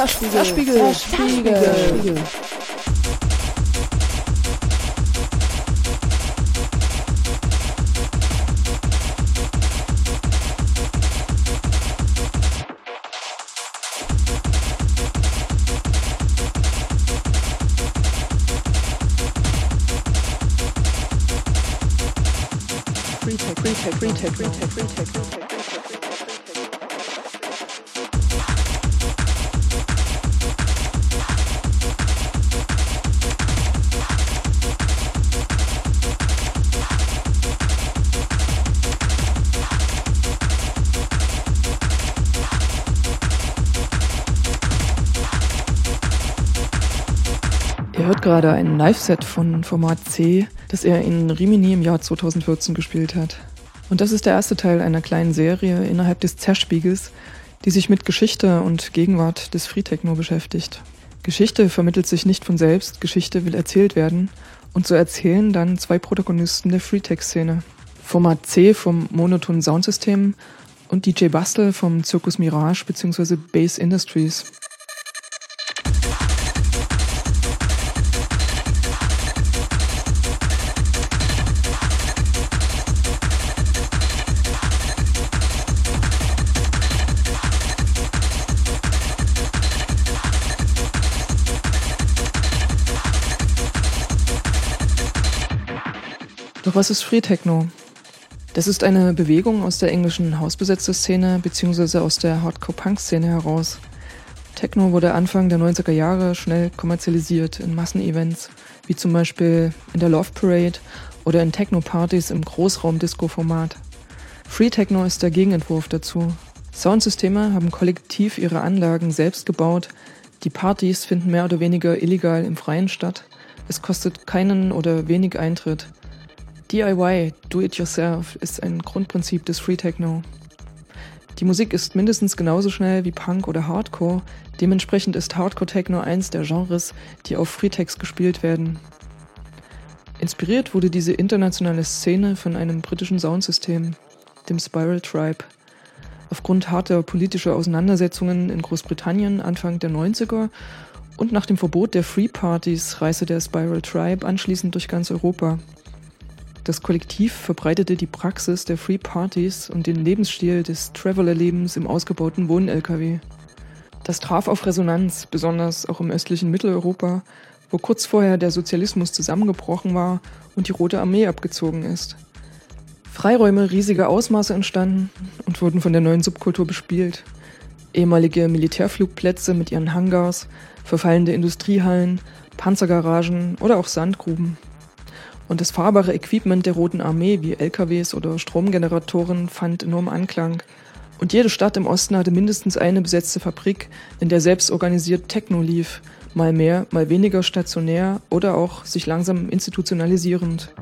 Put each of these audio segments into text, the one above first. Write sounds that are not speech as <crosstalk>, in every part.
Zerspiegel. Zerspiegel. Zerspiegel. Zerspiegel. Free Tech, Free Tech, Free gerade ein Live-Set von Format C, das er in Rimini im Jahr 2014 gespielt hat. Und das ist der erste Teil einer kleinen Serie innerhalb des Zerspiegels, die sich mit Geschichte und Gegenwart des Freetechno beschäftigt. Geschichte vermittelt sich nicht von selbst, Geschichte will erzählt werden und so erzählen dann zwei Protagonisten der Freetech-Szene. Format C vom monotonen Soundsystem und DJ Bastel vom Circus Mirage bzw. Base Industries. Doch was ist Free Techno? Das ist eine Bewegung aus der englischen Hausbesetzerszene bzw. aus der Hardcore-Punk-Szene heraus. Techno wurde Anfang der 90er Jahre schnell kommerzialisiert in Massenevents, wie zum Beispiel in der Love Parade oder in Techno-Partys im Großraum-Disco-Format. Free Techno ist der Gegenentwurf dazu. Soundsysteme haben kollektiv ihre Anlagen selbst gebaut, die Partys finden mehr oder weniger illegal im Freien statt, es kostet keinen oder wenig Eintritt. DIY, Do It Yourself, ist ein Grundprinzip des Free Techno. Die Musik ist mindestens genauso schnell wie Punk oder Hardcore, dementsprechend ist Hardcore Techno eins der Genres, die auf Freetext gespielt werden. Inspiriert wurde diese internationale Szene von einem britischen Soundsystem, dem Spiral Tribe. Aufgrund harter politischer Auseinandersetzungen in Großbritannien Anfang der 90er und nach dem Verbot der Free Partys reiste der Spiral Tribe anschließend durch ganz Europa. Das Kollektiv verbreitete die Praxis der Free Parties und den Lebensstil des Traveler-Lebens im ausgebauten Wohn-LKW. Das traf auf Resonanz, besonders auch im östlichen Mitteleuropa, wo kurz vorher der Sozialismus zusammengebrochen war und die Rote Armee abgezogen ist. Freiräume riesiger Ausmaße entstanden und wurden von der neuen Subkultur bespielt. Ehemalige Militärflugplätze mit ihren Hangars, verfallende Industriehallen, Panzergaragen oder auch Sandgruben. Und das fahrbare Equipment der Roten Armee wie LKWs oder Stromgeneratoren fand enorm Anklang. Und jede Stadt im Osten hatte mindestens eine besetzte Fabrik, in der selbst organisiert Techno lief, mal mehr, mal weniger stationär oder auch sich langsam institutionalisierend.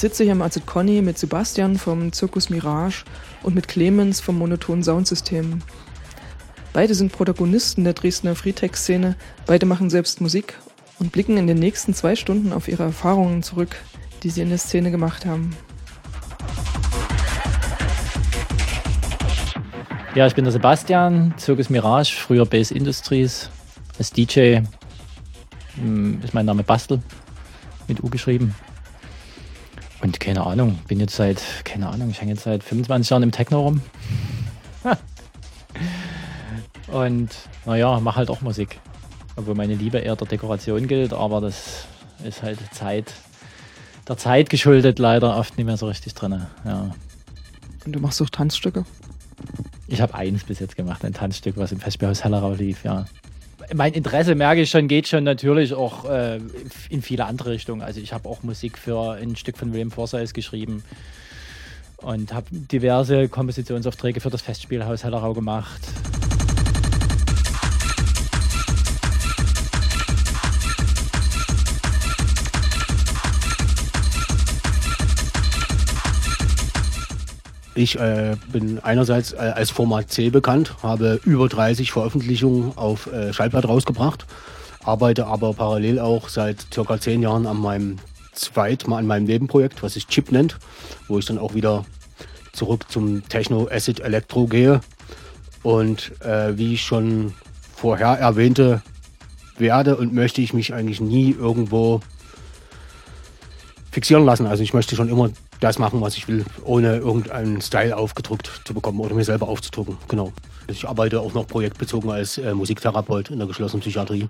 Ich sitze hier im AZ Conny mit Sebastian vom Zirkus Mirage und mit Clemens vom Monoton Soundsystem. Beide sind Protagonisten der Dresdner Freetech-Szene, beide machen selbst Musik und blicken in den nächsten zwei Stunden auf ihre Erfahrungen zurück, die sie in der Szene gemacht haben. Ja, ich bin der Sebastian, Zirkus Mirage, früher Base Industries. Als DJ hm, ist mein Name Bastel, mit U geschrieben. Und keine Ahnung, bin jetzt seit, keine Ahnung, ich hänge jetzt seit 25 Jahren im Techno rum. <laughs> Und naja, mache halt auch Musik. Obwohl meine Liebe eher der Dekoration gilt, aber das ist halt Zeit, der Zeit geschuldet leider oft nicht mehr so richtig drin. Ja. Und du machst auch Tanzstücke? Ich habe eins bis jetzt gemacht, ein Tanzstück, was im Festspielhaus Hellerau lief, ja mein Interesse, merke ich schon, geht schon natürlich auch äh, in viele andere Richtungen. Also ich habe auch Musik für ein Stück von William Forsyth geschrieben und habe diverse Kompositionsaufträge für das Festspielhaus Hellerau gemacht. Ich äh, bin einerseits äh, als Format C bekannt, habe über 30 Veröffentlichungen auf äh, Schallplatte rausgebracht. arbeite aber parallel auch seit circa zehn Jahren an meinem zweit an meinem Nebenprojekt, was sich Chip nennt, wo ich dann auch wieder zurück zum Techno Acid Electro gehe. Und äh, wie ich schon vorher erwähnte, werde und möchte ich mich eigentlich nie irgendwo fixieren lassen. Also ich möchte schon immer das machen, was ich will, ohne irgendeinen Style aufgedrückt zu bekommen oder mir selber aufzudrucken. Genau. Ich arbeite auch noch projektbezogen als äh, Musiktherapeut in der geschlossenen Psychiatrie.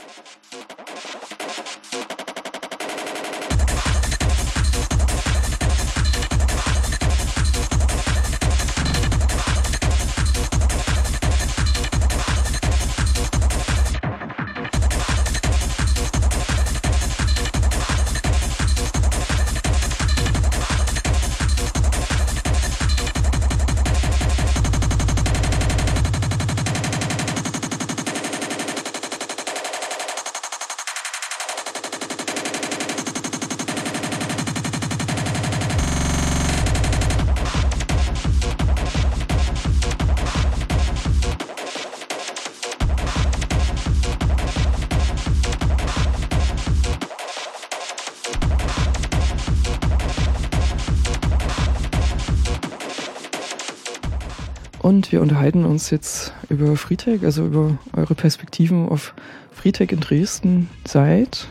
Wir unterhalten uns jetzt über Freetech, also über eure Perspektiven auf Freetech in Dresden seit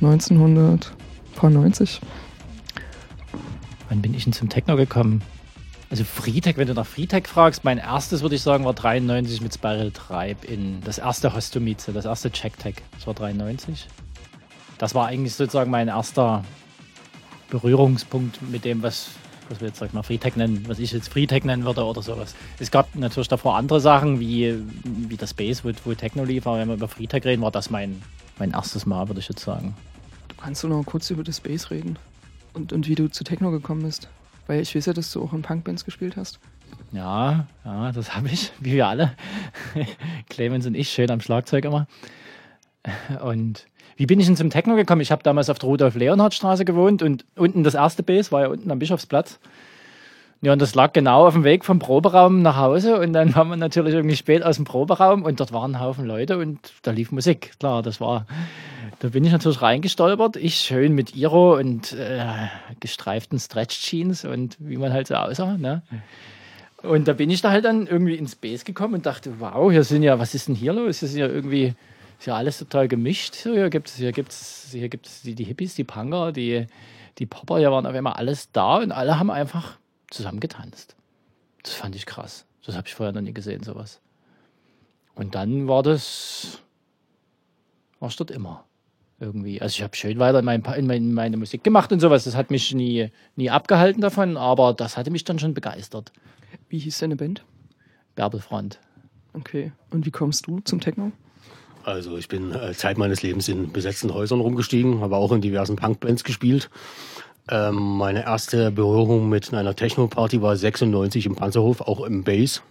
1990. Wann bin ich denn zum Techno gekommen? Also Freetech, wenn du nach Freetech fragst, mein erstes würde ich sagen war 93 mit Spiral Tribe in das erste Hostomize, das erste Checktech. Das war 93. Das war eigentlich sozusagen mein erster Berührungspunkt mit dem, was was wir jetzt sag mal Freetech nennen, was ich jetzt Freetech nennen würde oder sowas. Es gab natürlich davor andere Sachen, wie, wie das Space, wo, wo Techno lief, aber wenn wir über Freetech reden, war das mein, mein erstes Mal, würde ich jetzt sagen. Du kannst du noch kurz über das Space reden und, und wie du zu Techno gekommen bist. Weil ich weiß ja, dass du auch in Punkbands gespielt hast. Ja, ja, das habe ich, wie wir alle. <laughs> Clemens und ich, schön am Schlagzeug immer. Und wie bin ich denn zum Techno gekommen? Ich habe damals auf der Rudolf-Leonhard-Straße gewohnt und unten das erste Base war ja unten am Bischofsplatz. Ja, und das lag genau auf dem Weg vom Proberaum nach Hause und dann waren wir natürlich irgendwie spät aus dem Proberaum und dort waren ein Haufen Leute und da lief Musik. Klar, das war, da bin ich natürlich reingestolpert. Ich schön mit Iro und äh, gestreiften Stretch-Jeans und wie man halt so aussah. Ne? Und da bin ich da halt dann irgendwie ins Base gekommen und dachte, wow, hier sind ja, was ist denn hier los? Hier sind ja irgendwie ist ja alles total gemischt. Hier gibt es hier gibt's, hier gibt's die, die Hippies, die Punker, die, die Popper, hier waren auf einmal alles da und alle haben einfach zusammen getanzt. Das fand ich krass. Das habe ich vorher noch nie gesehen, sowas. Und dann war das, war ich dort immer irgendwie. Also ich habe schön weiter in, mein, in, mein, meine Musik gemacht und sowas. Das hat mich nie, nie abgehalten davon, aber das hatte mich dann schon begeistert. Wie hieß deine Band? Bärbelfront. Okay. Und wie kommst du zum Techno? Also ich bin äh, Zeit meines Lebens in besetzten Häusern rumgestiegen, habe auch in diversen Punkbands gespielt. Ähm, meine erste Berührung mit einer Techno-Party war 96 im Panzerhof, auch im Bass,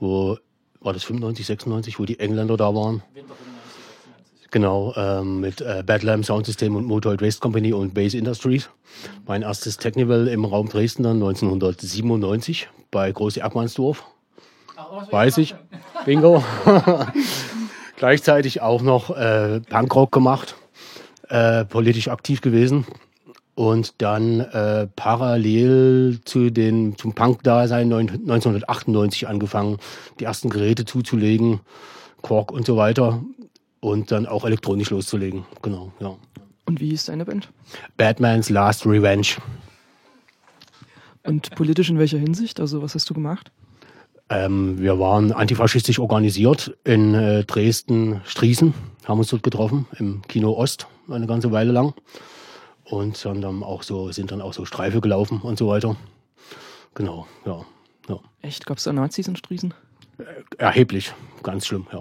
wo war das 95, 96, wo die Engländer da waren. Genau, ähm, mit äh, Badlam Soundsystem und Motoid Waste Company und Bass Industries. Mein erstes Technival im Raum Dresden dann 1997 bei Große Erkmannsdorf. Weiß ich. Bingo. <laughs> <laughs> gleichzeitig auch noch äh, Punkrock gemacht, äh, politisch aktiv gewesen und dann äh, parallel zu den, zum Punk-Dasein 1998 angefangen, die ersten Geräte zuzulegen, Quark und so weiter und dann auch elektronisch loszulegen. Genau, ja. Und wie ist deine Band? Batman's Last Revenge. Und politisch in welcher Hinsicht? Also was hast du gemacht? Ähm, wir waren antifaschistisch organisiert in äh, Dresden, Striesen, haben uns dort getroffen im Kino Ost eine ganze Weile lang und dann auch so sind dann auch so Streife gelaufen und so weiter. Genau, ja. ja. Echt? Gab es da Nazis in Striesen? Äh, erheblich, ganz schlimm, ja.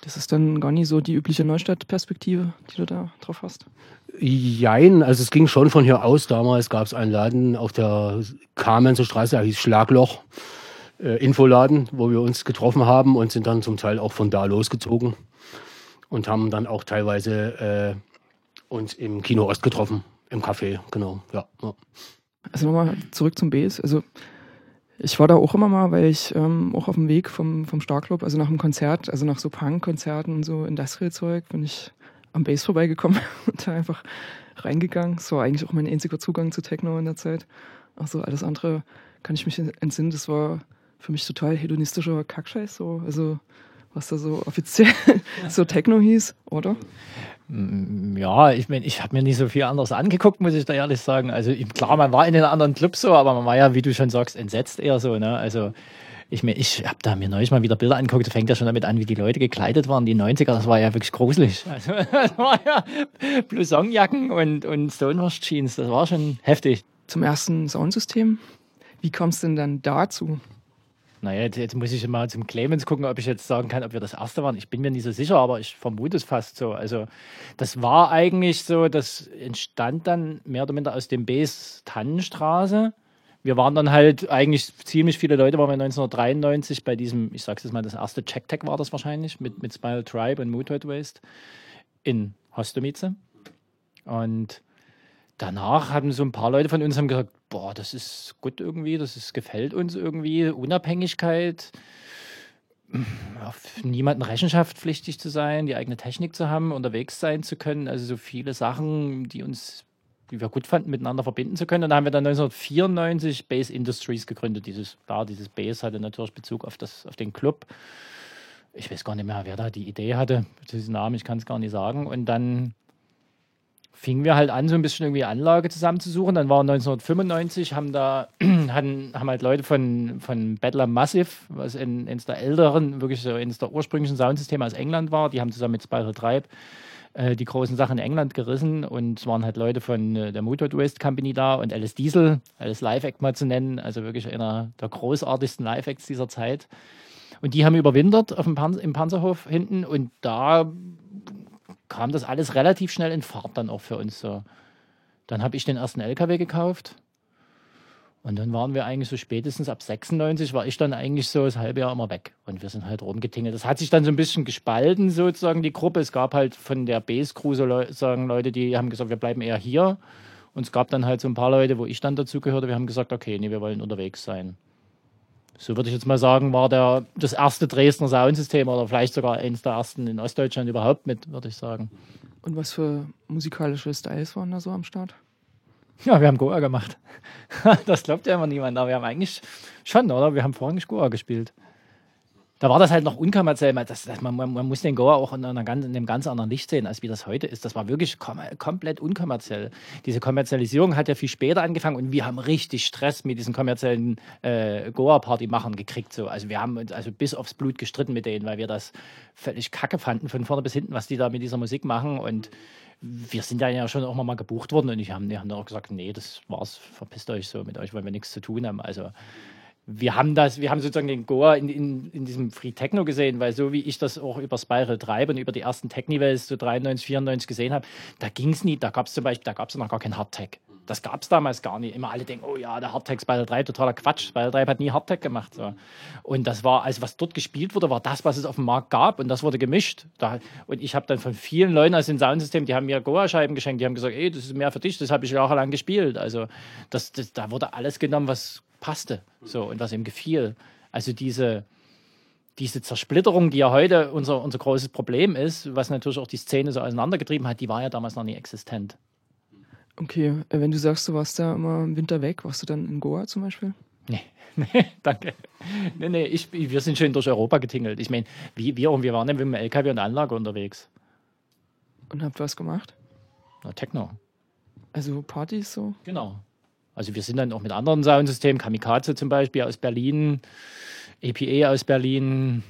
Das ist dann gar nicht so die übliche Neustadt-Perspektive, die du da drauf hast? Jein, also es ging schon von hier aus. Damals gab es einen Laden auf der Kamenzer Straße, der hieß Schlagloch äh, Infoladen, wo wir uns getroffen haben und sind dann zum Teil auch von da losgezogen und haben dann auch teilweise äh, uns im Kino Ost getroffen, im Café, genau, ja. ja. Also nochmal zurück zum Bs. Also ich war da auch immer mal, weil ich ähm, auch auf dem Weg vom, vom Starclub, also nach dem Konzert, also nach so Punk-Konzerten und so Industrial-Zeug, bin ich am Bass vorbeigekommen <laughs> und da einfach reingegangen. Das war eigentlich auch mein einziger Zugang zu Techno in der Zeit. Also alles andere kann ich mich entsinnen. Das war für mich total hedonistischer Kackscheiß. So. Also was da so offiziell <laughs> so Techno hieß, oder? Mm, ja, ich meine, ich habe mir nicht so viel anderes angeguckt, muss ich da ehrlich sagen. Also klar, man war in den anderen Clubs so, aber man war ja, wie du schon sagst, entsetzt eher so. Ne? Also ich meine, ich habe da mir neulich mal wieder Bilder angeguckt, da fängt ja schon damit an, wie die Leute gekleidet waren, die 90er, das war ja wirklich gruselig. <laughs> Also das war ja Blousonjacken und, und Stonehurst-Jeans, das war schon heftig. Zum ersten Soundsystem, wie kommst du denn dann dazu? Naja, jetzt, jetzt, muss ich mal zum Clemens gucken, ob ich jetzt sagen kann, ob wir das erste waren. Ich bin mir nicht so sicher, aber ich vermute es fast so. Also, das war eigentlich so, das entstand dann mehr oder minder aus dem Bs Tannenstraße. Wir waren dann halt eigentlich ziemlich viele Leute, waren wir 1993 bei diesem, ich sag's jetzt mal, das erste Check-Tech war das wahrscheinlich, mit, mit Smile Tribe und Mood Waste in Hostomice. Und danach haben so ein paar Leute von uns haben gesagt, boah, das ist gut irgendwie, das ist, gefällt uns irgendwie, Unabhängigkeit, auf niemanden Rechenschaft pflichtig zu sein, die eigene Technik zu haben, unterwegs sein zu können, also so viele Sachen, die uns, die wir gut fanden, miteinander verbinden zu können. Und da haben wir dann 1994 Base Industries gegründet. Dieses, klar, dieses Base hatte natürlich Bezug auf, das, auf den Club. Ich weiß gar nicht mehr, wer da die Idee hatte, diesen Namen, ich kann es gar nicht sagen. Und dann fingen wir halt an, so ein bisschen irgendwie Anlage zusammenzusuchen. Dann war 1995, haben da <clears throat> hatten, haben halt Leute von, von Battler Massive, was in, eines der älteren, wirklich so eines der ursprünglichen Soundsysteme aus England war, die haben zusammen mit Spiral Tribe äh, die großen Sachen in England gerissen und es waren halt Leute von äh, der Motor Waste Company da und Alice Diesel, als Live-Act mal zu nennen, also wirklich einer der großartigsten Live-Acts dieser Zeit. Und die haben überwintert auf dem Pan im Panzerhof hinten und da kam das alles relativ schnell in Fahrt dann auch für uns so. Dann habe ich den ersten LKW gekauft. Und dann waren wir eigentlich so spätestens ab 96 war ich dann eigentlich so das halbe Jahr immer weg. Und wir sind halt rumgetingelt. Das hat sich dann so ein bisschen gespalten, sozusagen, die Gruppe. Es gab halt von der Base Crew so Leu sagen Leute, die haben gesagt, wir bleiben eher hier. Und es gab dann halt so ein paar Leute, wo ich dann dazu gehörte, wir haben gesagt, okay, nee, wir wollen unterwegs sein so würde ich jetzt mal sagen, war der, das erste Dresdner Soundsystem oder vielleicht sogar eines der ersten in Ostdeutschland überhaupt mit, würde ich sagen. Und was für musikalische Styles waren da so am Start? Ja, wir haben Goa gemacht. <laughs> das glaubt ja immer niemand, aber wir haben eigentlich schon, oder? Wir haben vorhin Goa gespielt da war das halt noch unkommerziell. Das, das, man, man, muss den Goa auch in, einer in einem ganz anderen Licht sehen, als wie das heute ist. Das war wirklich kom komplett unkommerziell. Diese Kommerzialisierung hat ja viel später angefangen und wir haben richtig Stress mit diesen kommerziellen äh, Goa-Party-Machern gekriegt. So. Also wir haben uns also bis aufs Blut gestritten mit denen, weil wir das völlig kacke fanden, von vorne bis hinten, was die da mit dieser Musik machen. Und wir sind da ja schon auch mal gebucht worden und ich haben, die haben dann auch gesagt, nee, das war's, verpisst euch so, mit euch wollen wir nichts zu tun haben. Also wir haben das, wir haben sozusagen den Goa in, in, in diesem Free Techno gesehen, weil so wie ich das auch über Spiral Tribe und über die ersten Technivals so 93, 94 gesehen habe, da ging es nie, da gab es zum Beispiel, da gab es noch gar kein Hardtech. Das gab es damals gar nicht. Immer alle denken, oh ja, der Hardtech Spiral 3, totaler Quatsch. Spiral 3 hat nie Hardtech gemacht. So. Und das war, also was dort gespielt wurde, war das, was es auf dem Markt gab und das wurde gemischt. Da, und ich habe dann von vielen Leuten aus dem Soundsystem, die haben mir Goa-Scheiben geschenkt, die haben gesagt, ey, das ist mehr für dich, das habe ich jahrelang gespielt. Also das, das, da wurde alles genommen, was passte so und was ihm gefiel. Also diese, diese Zersplitterung, die ja heute unser, unser großes Problem ist, was natürlich auch die Szene so auseinandergetrieben hat, die war ja damals noch nie existent. Okay, äh, wenn du sagst, du warst da immer im Winter weg, warst du dann in Goa zum Beispiel? Nee, <laughs> nee, danke. Nee, nee, ich, wir sind schön durch Europa getingelt. Ich meine, wir, wir, wir waren ja mit dem LKW und Anlage unterwegs. Und habt was gemacht? Na, Techno. Also Partys so? Genau. Also wir sind dann auch mit anderen Soundsystemen, Kamikaze zum Beispiel aus Berlin, EPA aus Berlin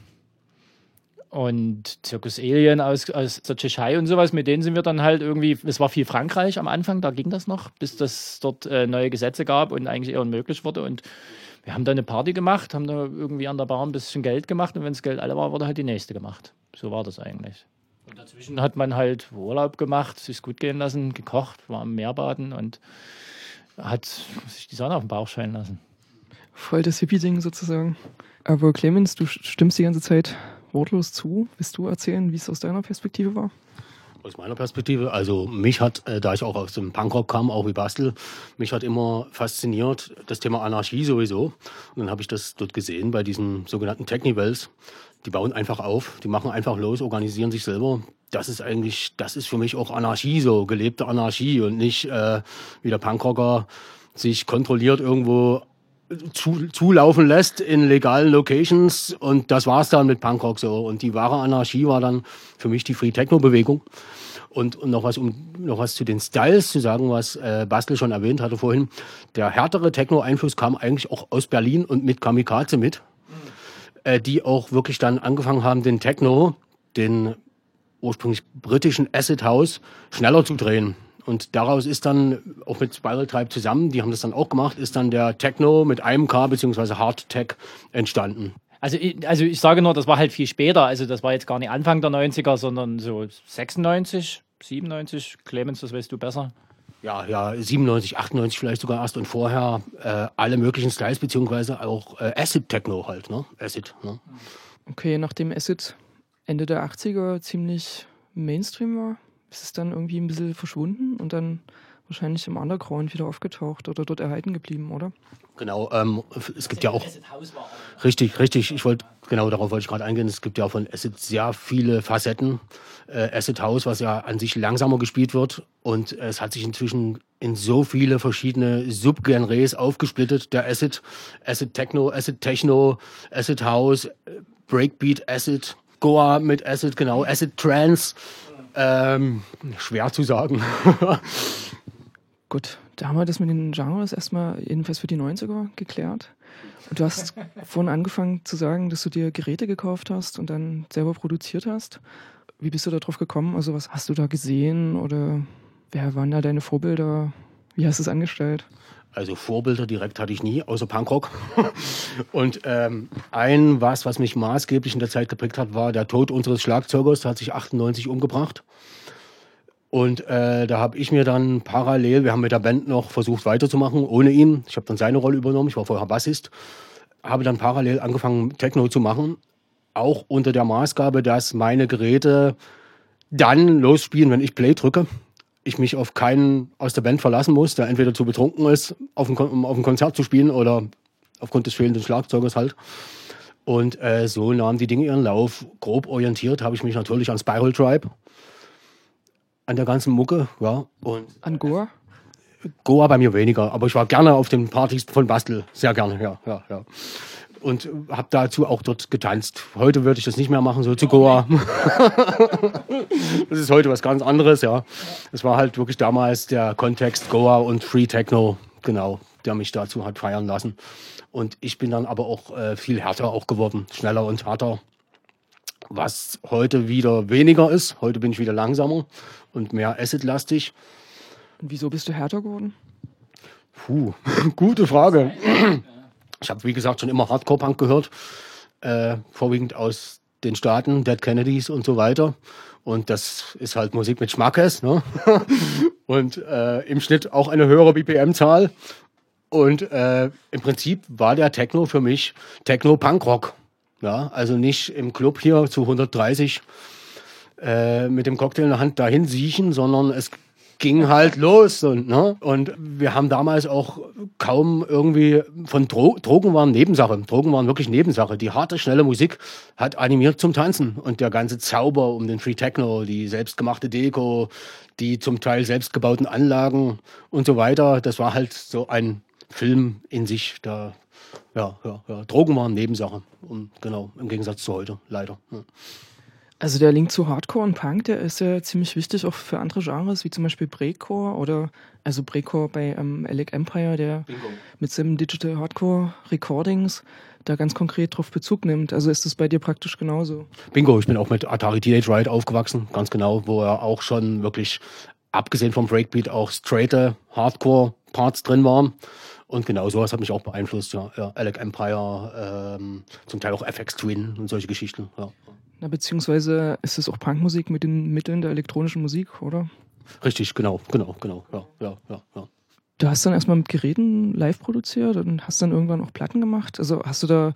und Circus Alien aus, aus der Tschechei und sowas. Mit denen sind wir dann halt irgendwie, es war viel Frankreich am Anfang, da ging das noch, bis das dort äh, neue Gesetze gab und eigentlich eher unmöglich wurde. Und wir haben da eine Party gemacht, haben da irgendwie an der Bar ein bisschen Geld gemacht und wenn das Geld alle war, wurde halt die nächste gemacht. So war das eigentlich. Und dazwischen hat man halt Urlaub gemacht, sich gut gehen lassen, gekocht, war am Meerbaden und hat sich die Sonne auf den Bauch scheinen lassen. Voll das Hippie-Ding sozusagen. Aber Clemens, du stimmst die ganze Zeit wortlos zu. Willst du erzählen, wie es aus deiner Perspektive war? Aus meiner Perspektive, also mich hat, äh, da ich auch aus dem Punkrock kam, auch wie Bastel, mich hat immer fasziniert das Thema Anarchie sowieso. Und dann habe ich das dort gesehen bei diesen sogenannten Technivals. Die bauen einfach auf, die machen einfach los, organisieren sich selber, das ist eigentlich, das ist für mich auch Anarchie so, gelebte Anarchie und nicht äh, wie der Punkrocker sich kontrolliert irgendwo zu, zulaufen lässt in legalen Locations und das war's dann mit Punkrock so. Und die wahre Anarchie war dann für mich die Free Techno Bewegung. Und, und noch was, um noch was zu den Styles zu sagen, was äh, Bastel schon erwähnt hatte vorhin. Der härtere Techno-Einfluss kam eigentlich auch aus Berlin und mit Kamikaze mit, äh, die auch wirklich dann angefangen haben, den Techno, den ursprünglich britischen Acid House, schneller zu drehen. Und daraus ist dann, auch mit Spiral Tribe zusammen, die haben das dann auch gemacht, ist dann der Techno mit einem K bzw. Hard Tech entstanden. Also ich, also ich sage nur, das war halt viel später. Also das war jetzt gar nicht Anfang der 90er, sondern so 96, 97. Clemens, das weißt du besser. Ja, ja, 97, 98 vielleicht sogar erst und vorher äh, alle möglichen Styles, beziehungsweise auch äh, Acid Techno halt, ne? Acid. Ne? Okay, nachdem Acid Ende der 80er ziemlich Mainstream war, ist es dann irgendwie ein bisschen verschwunden und dann wahrscheinlich im Underground wieder aufgetaucht oder dort erhalten geblieben, oder? Genau, ähm, es gibt ja auch. Richtig, richtig. Ich wollte, genau darauf wollte ich gerade eingehen. Es gibt ja von Acid sehr viele Facetten. Äh, Acid House, was ja an sich langsamer gespielt wird. Und es hat sich inzwischen in so viele verschiedene Subgenres aufgesplittet. Der Acid, Acid Techno, Acid Techno, Acid House, Breakbeat Acid, Goa mit Acid, genau, Acid Trance. Ähm, schwer zu sagen. <laughs> Gut, da haben wir das mit den Genres erstmal jedenfalls für die 90er geklärt. Und du hast <laughs> vorhin angefangen zu sagen, dass du dir Geräte gekauft hast und dann selber produziert hast. Wie bist du darauf gekommen? Also was hast du da gesehen oder wer waren da deine Vorbilder? Wie hast du es angestellt? Also Vorbilder direkt hatte ich nie, außer Punkrock. <laughs> Und ähm, ein was, was mich maßgeblich in der Zeit geprägt hat, war der Tod unseres Schlagzeugers. Der hat sich 98 umgebracht. Und äh, da habe ich mir dann parallel, wir haben mit der Band noch versucht weiterzumachen, ohne ihn. Ich habe dann seine Rolle übernommen, ich war vorher Bassist. Habe dann parallel angefangen, Techno zu machen. Auch unter der Maßgabe, dass meine Geräte dann losspielen, wenn ich Play drücke ich mich auf keinen aus der Band verlassen muss, der entweder zu betrunken ist, auf ein, um auf ein Konzert zu spielen oder aufgrund des fehlenden Schlagzeugers halt. Und äh, so nahmen die Dinge ihren Lauf. Grob orientiert habe ich mich natürlich an Spiral Tribe, an der ganzen Mucke, ja. Und an Goa? Goa bei mir weniger, aber ich war gerne auf den Partys von Bastel, sehr gerne, ja, ja, ja und habe dazu auch dort getanzt. Heute würde ich das nicht mehr machen, so zu Goa. <laughs> das ist heute was ganz anderes, ja. Es war halt wirklich damals der Kontext Goa und Free Techno, genau, der mich dazu hat feiern lassen. Und ich bin dann aber auch äh, viel härter auch geworden, schneller und härter. Was heute wieder weniger ist. Heute bin ich wieder langsamer und mehr Acid-lastig. Und wieso bist du härter geworden? Puh, <laughs> gute Frage. Ich habe, wie gesagt, schon immer Hardcore-Punk gehört, äh, vorwiegend aus den Staaten, Dead Kennedys und so weiter. Und das ist halt Musik mit Schmackes. Ne? <laughs> und äh, im Schnitt auch eine höhere BPM-Zahl. Und äh, im Prinzip war der Techno für mich Techno-Punk-Rock. Ja, also nicht im Club hier zu 130 äh, mit dem Cocktail in der Hand dahin siechen, sondern es ging halt los. Und, ne? und wir haben damals auch kaum irgendwie von Dro Drogen waren Nebensache. Drogen waren wirklich Nebensache. Die harte, schnelle Musik hat animiert zum Tanzen. Und der ganze Zauber um den Free Techno, die selbstgemachte Deko, die zum Teil selbstgebauten Anlagen und so weiter, das war halt so ein Film in sich. Da, ja, ja, ja. Drogen waren Nebensache. Und genau, im Gegensatz zu heute, leider. Ja. Also der Link zu Hardcore und Punk, der ist ja ziemlich wichtig auch für andere Genres, wie zum Beispiel Breakcore oder also Breakcore bei ähm, Alec Empire, der Bingo. mit seinem Digital Hardcore Recordings da ganz konkret drauf Bezug nimmt. Also ist das bei dir praktisch genauso? Bingo, ich bin auch mit Atari Teenage Riot aufgewachsen, ganz genau, wo er auch schon wirklich, abgesehen vom Breakbeat, auch straighte Hardcore-Parts drin waren. Und genau sowas hat mich auch beeinflusst, ja. ja Alec Empire, ähm, zum Teil auch FX Twin und solche Geschichten, ja. Na, beziehungsweise ist es auch Punkmusik mit den Mitteln der elektronischen Musik, oder? Richtig, genau, genau, genau, ja, ja, ja, ja. Du hast dann erstmal mit Geräten live produziert und hast dann irgendwann auch Platten gemacht. Also hast du da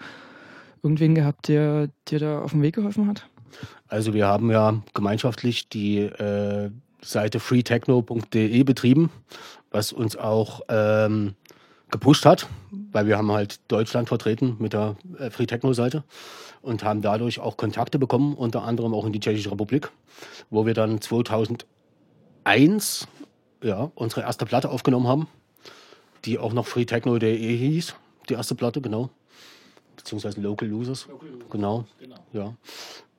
irgendwen gehabt, der dir da auf dem Weg geholfen hat? Also wir haben ja gemeinschaftlich die äh, Seite freetechno.de betrieben, was uns auch ähm, gepusht hat, weil wir haben halt Deutschland vertreten mit der äh, Free Techno Seite und haben dadurch auch Kontakte bekommen, unter anderem auch in die Tschechische Republik, wo wir dann 2001 ja, unsere erste Platte aufgenommen haben, die auch noch freetechno.de hieß, die erste Platte, genau. Beziehungsweise Local Losers, Local Losers. Genau. genau. Ja.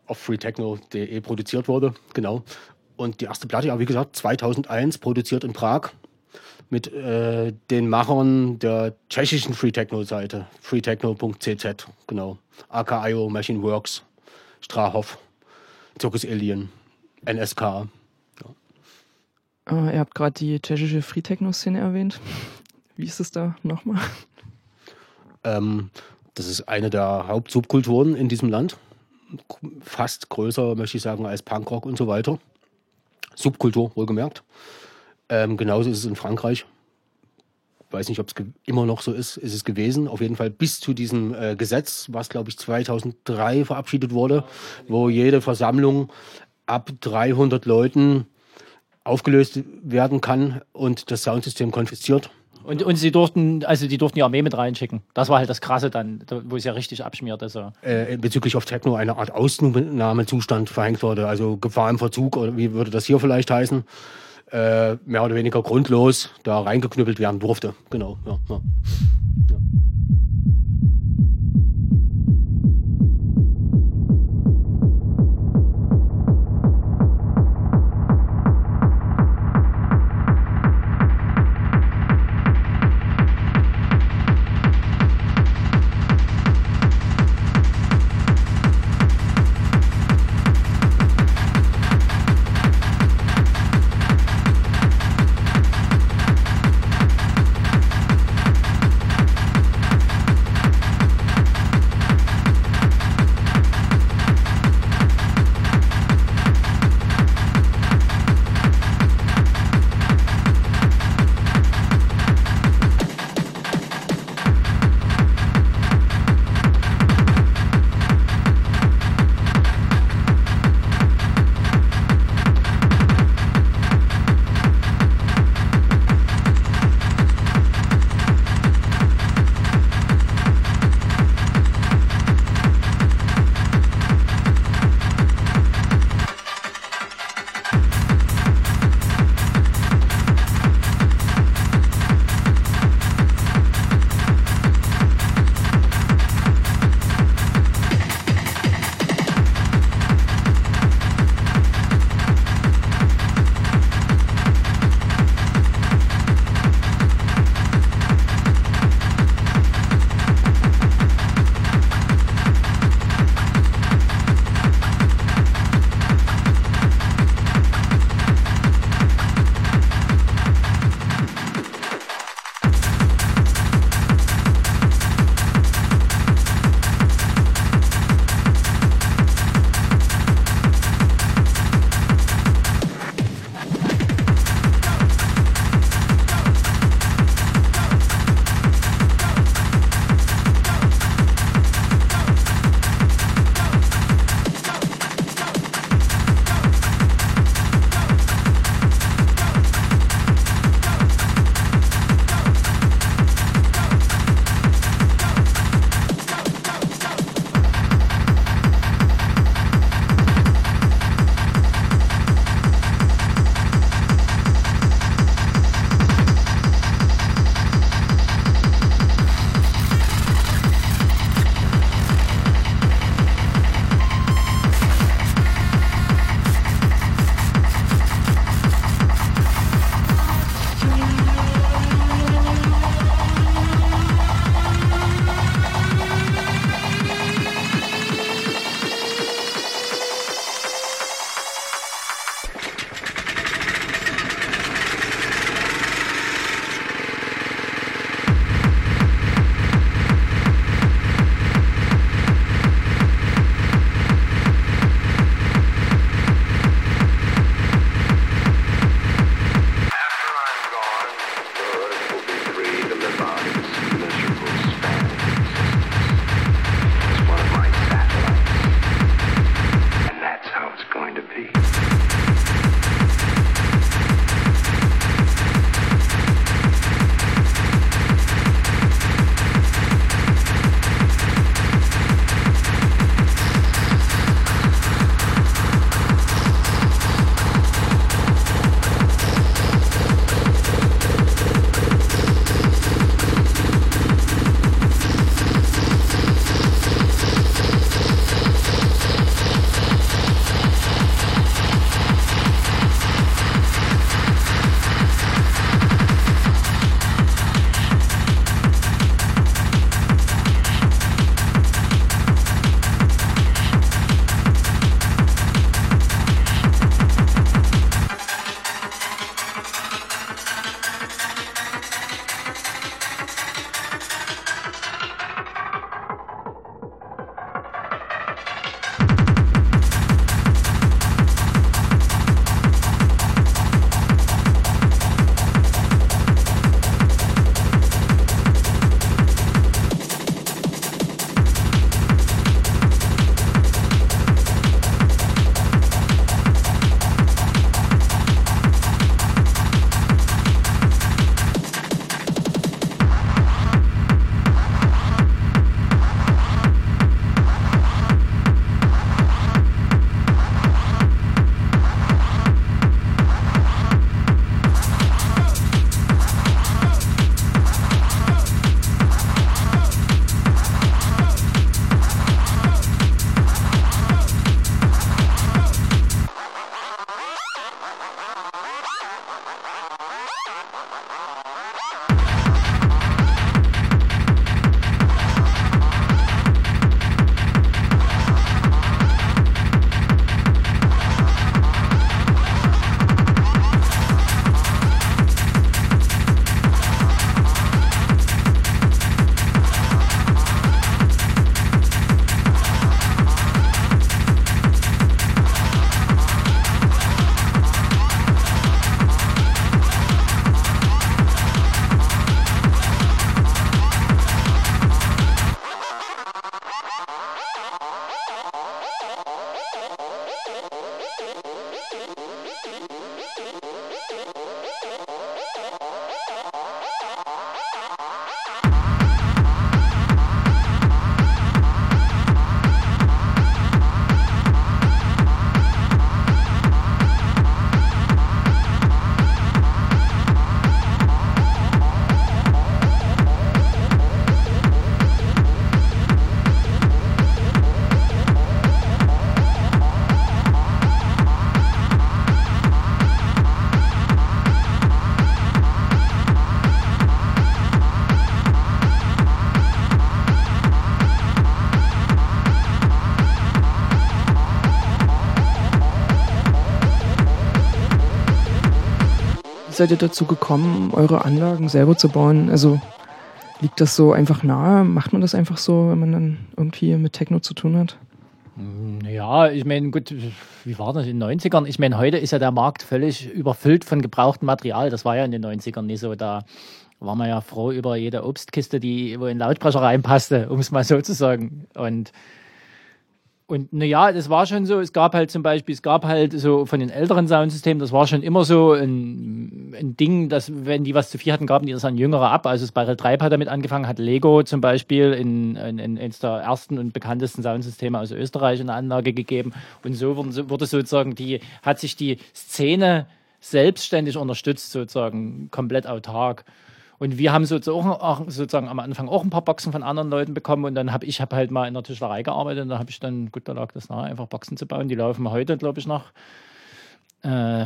Auf freetechno.de produziert wurde, genau. Und die erste Platte, ja, wie gesagt, 2001, produziert in Prag mit äh, den Machern der tschechischen Free Techno Seite, freetechno.cz, genau. AKIO, Machine Works, Strahov, Zirkus Alien, NSK. Ja. Äh, ihr habt gerade die tschechische Free Techno Szene erwähnt. Wie ist es da nochmal? Ähm, das ist eine der Hauptsubkulturen in diesem Land. Fast größer, möchte ich sagen, als Punkrock und so weiter. Subkultur, wohlgemerkt. Ähm, genauso ist es in Frankreich. Weiß nicht, ob es immer noch so ist. Ist es gewesen. Auf jeden Fall bis zu diesem äh, Gesetz, was glaube ich 2003 verabschiedet wurde, wo jede Versammlung ab 300 Leuten aufgelöst werden kann und das Soundsystem konfisziert. Und, und sie durften, also die durften die Armee mit reinschicken. Das war halt das Krasse dann, wo es ja richtig abschmiert. Also. Äh, bezüglich auf Techno eine Art Ausnahmezustand verhängt wurde, also Gefahr im Verzug, oder wie würde das hier vielleicht heißen? Äh, mehr oder weniger grundlos da reingeknüppelt werden durfte. Genau, ja. ja. Seid ihr dazu gekommen, eure Anlagen selber zu bauen? Also liegt das so einfach nahe? Macht man das einfach so, wenn man dann irgendwie mit Techno zu tun hat? Ja, ich meine, gut, wie war das in den 90ern? Ich meine, heute ist ja der Markt völlig überfüllt von gebrauchtem Material. Das war ja in den 90ern nicht so. Da war man ja froh über jede Obstkiste, die wo in Lautsprecher reinpasste, um es mal so zu sagen. Und und naja, das war schon so, es gab halt zum Beispiel, es gab halt so von den älteren Soundsystemen, das war schon immer so ein, ein Ding, dass wenn die was zu viel hatten, gaben die das an Jüngere ab. Also Spiral Tribe hat damit angefangen, hat Lego zum Beispiel in, in, in eines der ersten und bekanntesten Soundsysteme aus Österreich eine Anlage gegeben. Und so wurde, wurde sozusagen die, hat sich die Szene selbstständig unterstützt, sozusagen komplett autark. Und wir haben sozusagen, auch, sozusagen am Anfang auch ein paar Boxen von anderen Leuten bekommen und dann habe ich hab halt mal in der Tischlerei gearbeitet und da habe ich dann, gut, da lag das nahe, einfach Boxen zu bauen. Die laufen heute, glaube ich, noch äh,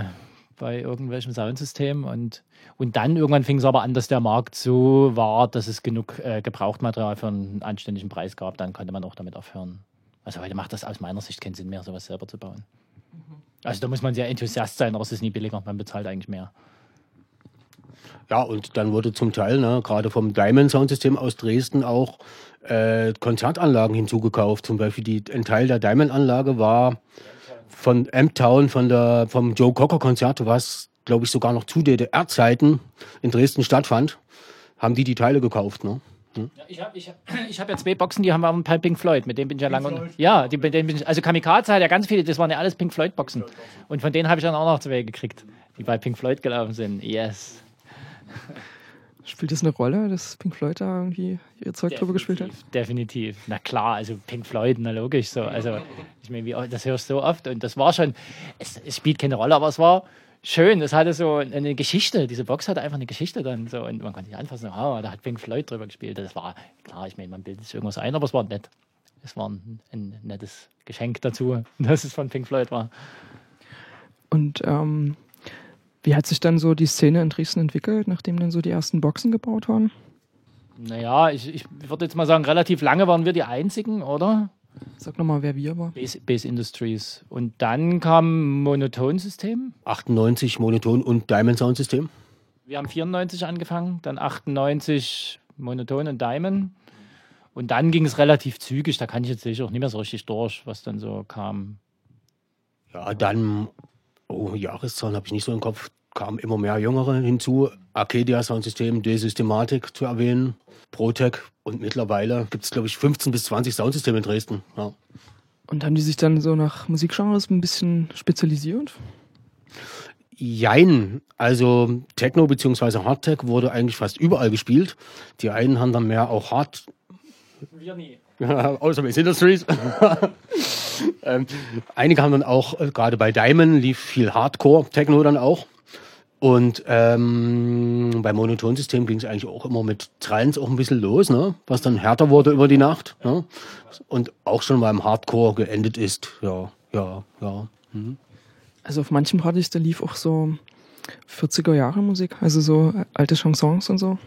bei irgendwelchem Soundsystem und, und dann irgendwann fing es aber an, dass der Markt so war, dass es genug äh, Gebrauchtmaterial für einen anständigen Preis gab. Dann konnte man auch damit aufhören. Also heute macht das aus meiner Sicht keinen Sinn mehr, sowas selber zu bauen. Also da muss man sehr Enthusiast sein, aber es ist nie billiger. Man bezahlt eigentlich mehr. Ja, und dann wurde zum Teil, ne, gerade vom Diamond Soundsystem aus Dresden auch äh, Konzertanlagen hinzugekauft. Zum Beispiel die, ein Teil der Diamond-Anlage war von M-Town, von der, vom Joe Cocker Konzert, was, glaube ich, sogar noch zu DDR-Zeiten in Dresden stattfand, haben die die Teile gekauft. Ne? Hm? Ja, ich habe ich hab, ich hab <clears throat> ja zwei Boxen, die haben wir bei Pink Floyd, mit dem bin ich ja lange. Ja, die, den bin ich, also Kamikaze hat ja ganz viele, das waren ja alles Pink Floyd-Boxen. Und von denen habe ich dann auch noch zwei gekriegt, die bei Pink Floyd gelaufen sind. Yes. <laughs> Spielt das eine Rolle, dass Pink Floyd da irgendwie ihr Zeug drüber gespielt hat? Definitiv. Na klar, also Pink Floyd, na logisch so. Also, ich meine, das hörst du so oft und das war schon, es, es spielt keine Rolle, aber es war schön. Es hatte so eine Geschichte. Diese Box hatte einfach eine Geschichte dann so und man konnte nicht anfassen, oh, da hat Pink Floyd drüber gespielt. Das war, klar, ich meine, man bildet sich irgendwas ein, aber es war nett. Es war ein, ein nettes Geschenk dazu, <laughs> dass es von Pink Floyd war. Und ähm, wie hat sich dann so die Szene in Dresden entwickelt, nachdem dann so die ersten Boxen gebaut waren? Naja, ich, ich würde jetzt mal sagen, relativ lange waren wir die Einzigen, oder? Sag nochmal, wer wir war. Base, Base Industries. Und dann kam Monoton-System. 98 Monoton und Diamond Sound System. Wir haben 94 angefangen, dann 98 Monoton und Diamond. Und dann ging es relativ zügig, da kann ich jetzt sicher auch nicht mehr so richtig durch, was dann so kam. Ja, dann, oh, Jahreszahlen habe ich nicht so im Kopf kamen immer mehr Jüngere hinzu. Arcadia Soundsystem, D-Systematik zu erwähnen, Protec und mittlerweile gibt es, glaube ich, 15 bis 20 Soundsysteme in Dresden. Ja. Und haben die sich dann so nach Musikgenres ein bisschen spezialisiert? Jein. Also Techno bzw. Hardtech wurde eigentlich fast überall gespielt. Die einen haben dann mehr auch Hard. Wir nie. <laughs> Außer Base Industries. <laughs> <laughs> ähm, einige haben dann auch, äh, gerade bei Diamond lief viel Hardcore-Techno dann auch. Und ähm, beim Monotonsystem ging es eigentlich auch immer mit Trends auch ein bisschen los, ne? was dann härter wurde über die Nacht. Ne? Und auch schon beim Hardcore geendet ist. Ja, ja, ja. Mhm. Also auf manchen Partys, da lief auch so 40er Jahre Musik, also so alte Chansons und so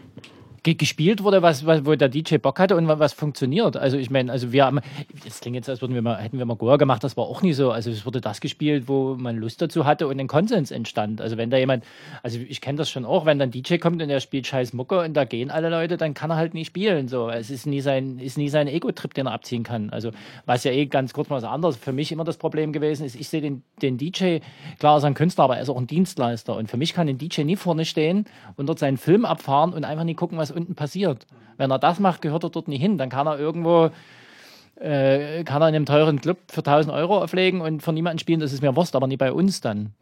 gespielt wurde, was, was, wo der DJ Bock hatte und was funktioniert. Also ich meine, also wir haben, das klingt jetzt, als würden wir mal, hätten wir mal Goa gemacht, das war auch nie so. Also es wurde das gespielt, wo man Lust dazu hatte und ein Konsens entstand. Also wenn da jemand, also ich kenne das schon auch, wenn dann DJ kommt und er spielt scheiß Mucke und da gehen alle Leute, dann kann er halt nicht spielen. So, es ist nie sein, ist nie sein Ego-Trip, den er abziehen kann. Also was ja eh ganz kurz mal was anderes für mich immer das Problem gewesen ist, ich sehe den, den DJ, klar ist ein Künstler, aber er ist auch ein Dienstleister. Und für mich kann ein DJ nie vorne stehen und dort seinen Film abfahren und einfach nie gucken, was unten passiert. Wenn er das macht, gehört er dort nicht hin. Dann kann er irgendwo, äh, kann er in einem teuren Club für 1000 Euro auflegen und für niemanden spielen, das ist mir Wurst, aber nicht bei uns dann.